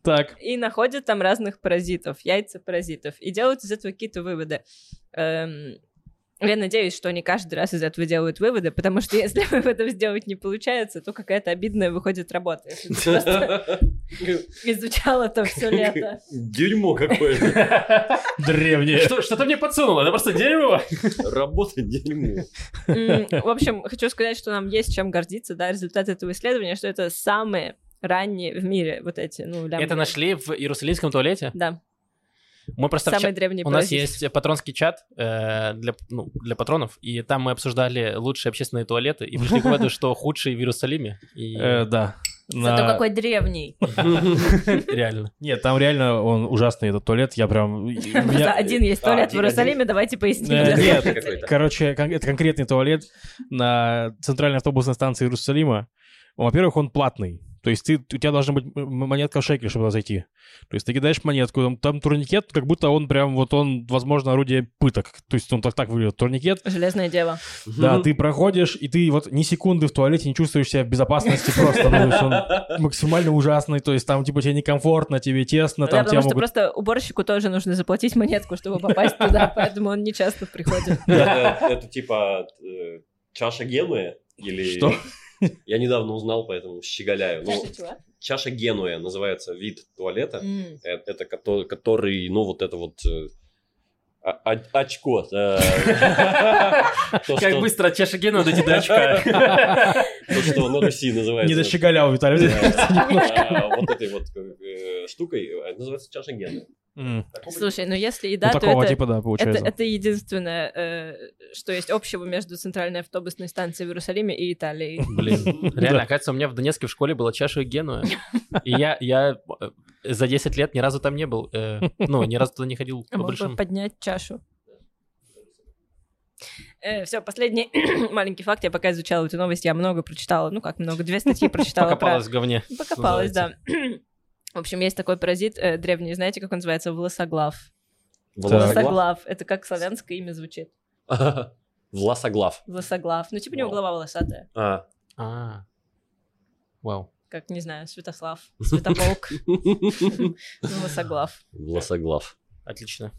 Так. И находят там разных паразитов, яйца паразитов, и делают из этого какие-то выводы. Эм, Я надеюсь, что они каждый раз из этого делают выводы, потому что если выводов сделать не получается, то какая-то обидная выходит работа. Если ты просто изучал это все лето. Дерьмо какое-то. Древнее. Что- Что-то мне подсунуло, это просто дерево. Работа дерьмо. В общем, хочу сказать, что нам есть чем гордиться, да, результат этого исследования, что это самые ранние в мире вот эти, ну. Это нашли в Иерусалимском туалете? Да, Мы просто в самые ча- древние У нас есть патронский чат э, для, ну, для патронов, и там мы обсуждали лучшие общественные туалеты, и пришли к выводу, что худший в Иерусалиме. И Э, Да. Зато На- какой древний. реально. Нет, там реально он ужасный, этот туалет. Я прям... Один есть А, туалет в Иерусалиме, давайте поясним. Э, нет. Короче, это конкретный туалет на центральной автобусной станции Иерусалима. Во-первых, он платный. То есть ты, у тебя должна быть монетка в шекеле, чтобы туда зайти. То есть ты кидаешь монетку, там, там турникет, как будто он прям, вот он, возможно, орудие пыток. То есть он так, так выглядит, турникет. Железное дева. Да, ты проходишь, и ты вот ни секунды в туалете не чувствуешь себя в безопасности просто. Ну, то есть он максимально ужасный, то есть там типа тебе некомфортно, тебе тесно, Да, там тебя потому что могут... просто уборщику тоже нужно заплатить монетку, чтобы попасть туда, поэтому он не часто приходит. Это типа э, чаша Генуя? Или... Что? Я недавно узнал, поэтому щеголяю. Ну, Чаша чего? чаша Генуя называется вид туалета. Э, Это который, который, ну, вот это вот э, а- а- очко. Как быстро от чаши гена дойти до очка. то, что на Руси называется. Не дощеголял, Виталий. А, Вот этой вот э, штукой называется чаша Генуя. М. Слушай, ну если и Ну, да, то такого это... типа, да, Это, получается. это единственное, э, что есть общего между центральной автобусной станцией в Иерусалиме и Италией. Блин, реально, оказывается, у меня в Донецке в школе была чаша Генуя. И я, я э, за 10 лет ни разу там не был. э, Ну, ни разу туда не ходил по Мог бы большим. поднять чашу. все, последний маленький факт. Я пока изучала эту новость, я много прочитала. Ну как много, две статьи прочитала. про- Покопалась в говне. Покопалась, да. В общем, есть такой паразит э, древний, знаете, как он называется? Волосоглав? Волосоглав. Это как славянское имя звучит. Власоглав. Волосоглав. Ну, типа у него голова волосатая. А. А. Вау. Как, не знаю, Святослав, Святополк, Волосоглав. Власоглав. Отлично.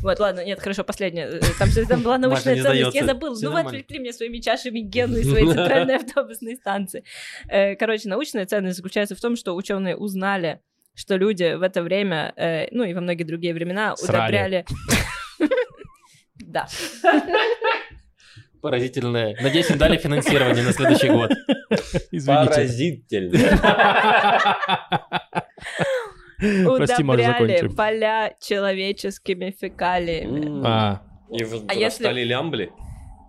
Вот, ладно, нет, хорошо, последнее. Э, Там, там была научная ценность, я забыл. Ну, вы отвлекли меня своими чашами Гену и своей центральной автобусной станции. Э, Короче, научная ценность заключается в том, что ученые узнали, что люди в это время, э, ну и во многие другие времена, Срали. удобряли... Да. Поразительное. Надеюсь, им дали финансирование на следующий год. Извините. Поразительно. Прости, можно Удобряли поля человеческими фекалиями. А, И А вырастали если- лямбли.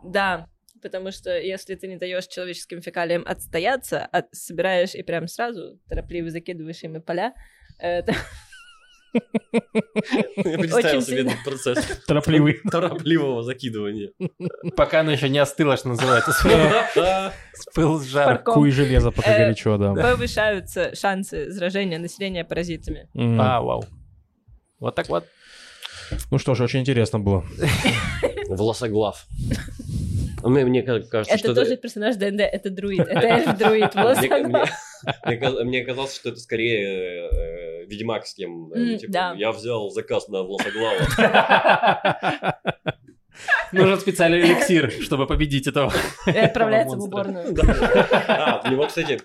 Да, потому что если ты не даешь человеческим фекалиям отстояться, а собираешь и прям сразу торопливо закидываешь ими поля, Я представил себе этот процесс торопливый. торопливого закидывания. Пока оно еще не остыло, что называется. Спыл с жара. парком Куй железо, пока Э, горячо, да. повышаются шансы заражения населения паразитами. А, вау. Вот так вот. Ну что ж, очень интересно было. Волосоглав. Мне, мне ка- кажется, что Это тоже персонаж ДНД, это друид, это эльф-друид, мне казалось, что это скорее э, Ведьмак с кем. М, типа, да. Я взял заказ на Волосоглава. Нужен специальный эликсир, чтобы победить этого. И отправляется в уборную. А, в него, кстати...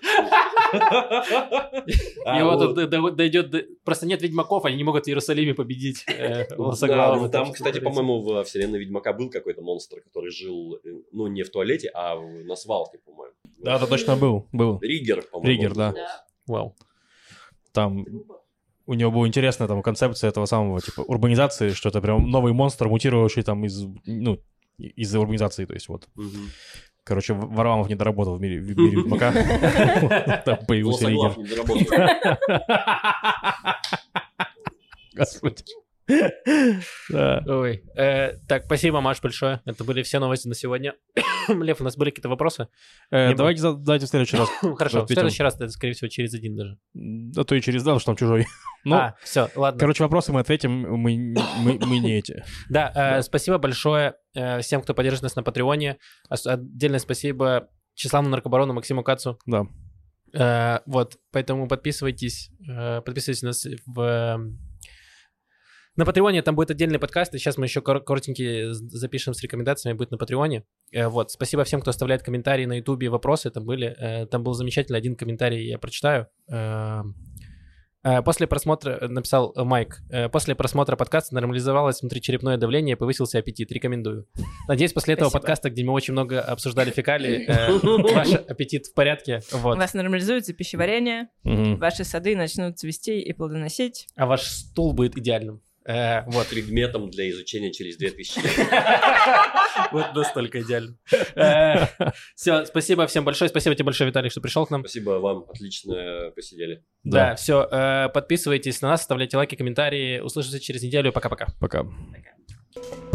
Он до- дойдет... до- Просто нет ведьмаков, они не могут в Иерусалиме победить э, ну, там, кстати, по-моему, во вселенной Ведьмака был какой-то монстр, который жил, э, ну, не в туалете, а в- на свалке, по-моему. Да, да, точно был, был. Ригер, по-моему. Ригер, да. Вау. Там у него была интересная там концепция этого самого, типа, урбанизации, что это прям новый монстр, мутировавший там из, ну, из-за урбанизации, то есть вот. Мгм. Короче, Варламов не доработал в мире, в мире Ведьмака. Там появился лидер. Господи. Да. Ой. Э, так, спасибо, Маш, большое. Это были все новости на сегодня. Лев, у нас были какие-то вопросы? Э, Давайте за- давайте в следующий раз. Хорошо, в следующий раз, это, скорее всего, через один даже. Да то и через да, потому что там чужой. Ну, а, все, ладно. короче, вопросы мы ответим, мы, мы, мы не эти. Да, э, спасибо большое всем, кто поддержит нас на Патреоне. Отдельное спасибо Числавну наркобарону Максиму Кацу. Да. Вот, поэтому подписывайтесь, подписывайтесь на нас в... На Патреоне там будет отдельный подкаст, и сейчас мы еще кор- коротенький запишем с рекомендациями, будет на Патреоне. Э, вот, спасибо всем, кто оставляет комментарии на Ютубе, вопросы там были. Э, там был замечательный один комментарий, я прочитаю. Э, э, После просмотра, э, написал э, Майк, э, после просмотра подкаста нормализовалось внутричерепное давление, повысился аппетит. Рекомендую. Надеюсь, после этого Спасибо. подкаста, где мы очень много обсуждали фекалии, э, ваш аппетит в порядке. У Вот. вас нормализуется пищеварение, ваши сады начнут цвести и плодоносить. А ваш стул будет идеальным. Э, вот. Предметом для изучения через 2000 лет. Вот настолько идеально. Все, спасибо всем большое. Спасибо тебе большое, Виталий, что пришел к нам. Спасибо вам, отлично посидели. Да, все. Подписывайтесь на нас, оставляйте лайки, комментарии. Услышимся через неделю. Пока-пока. Пока. Пока.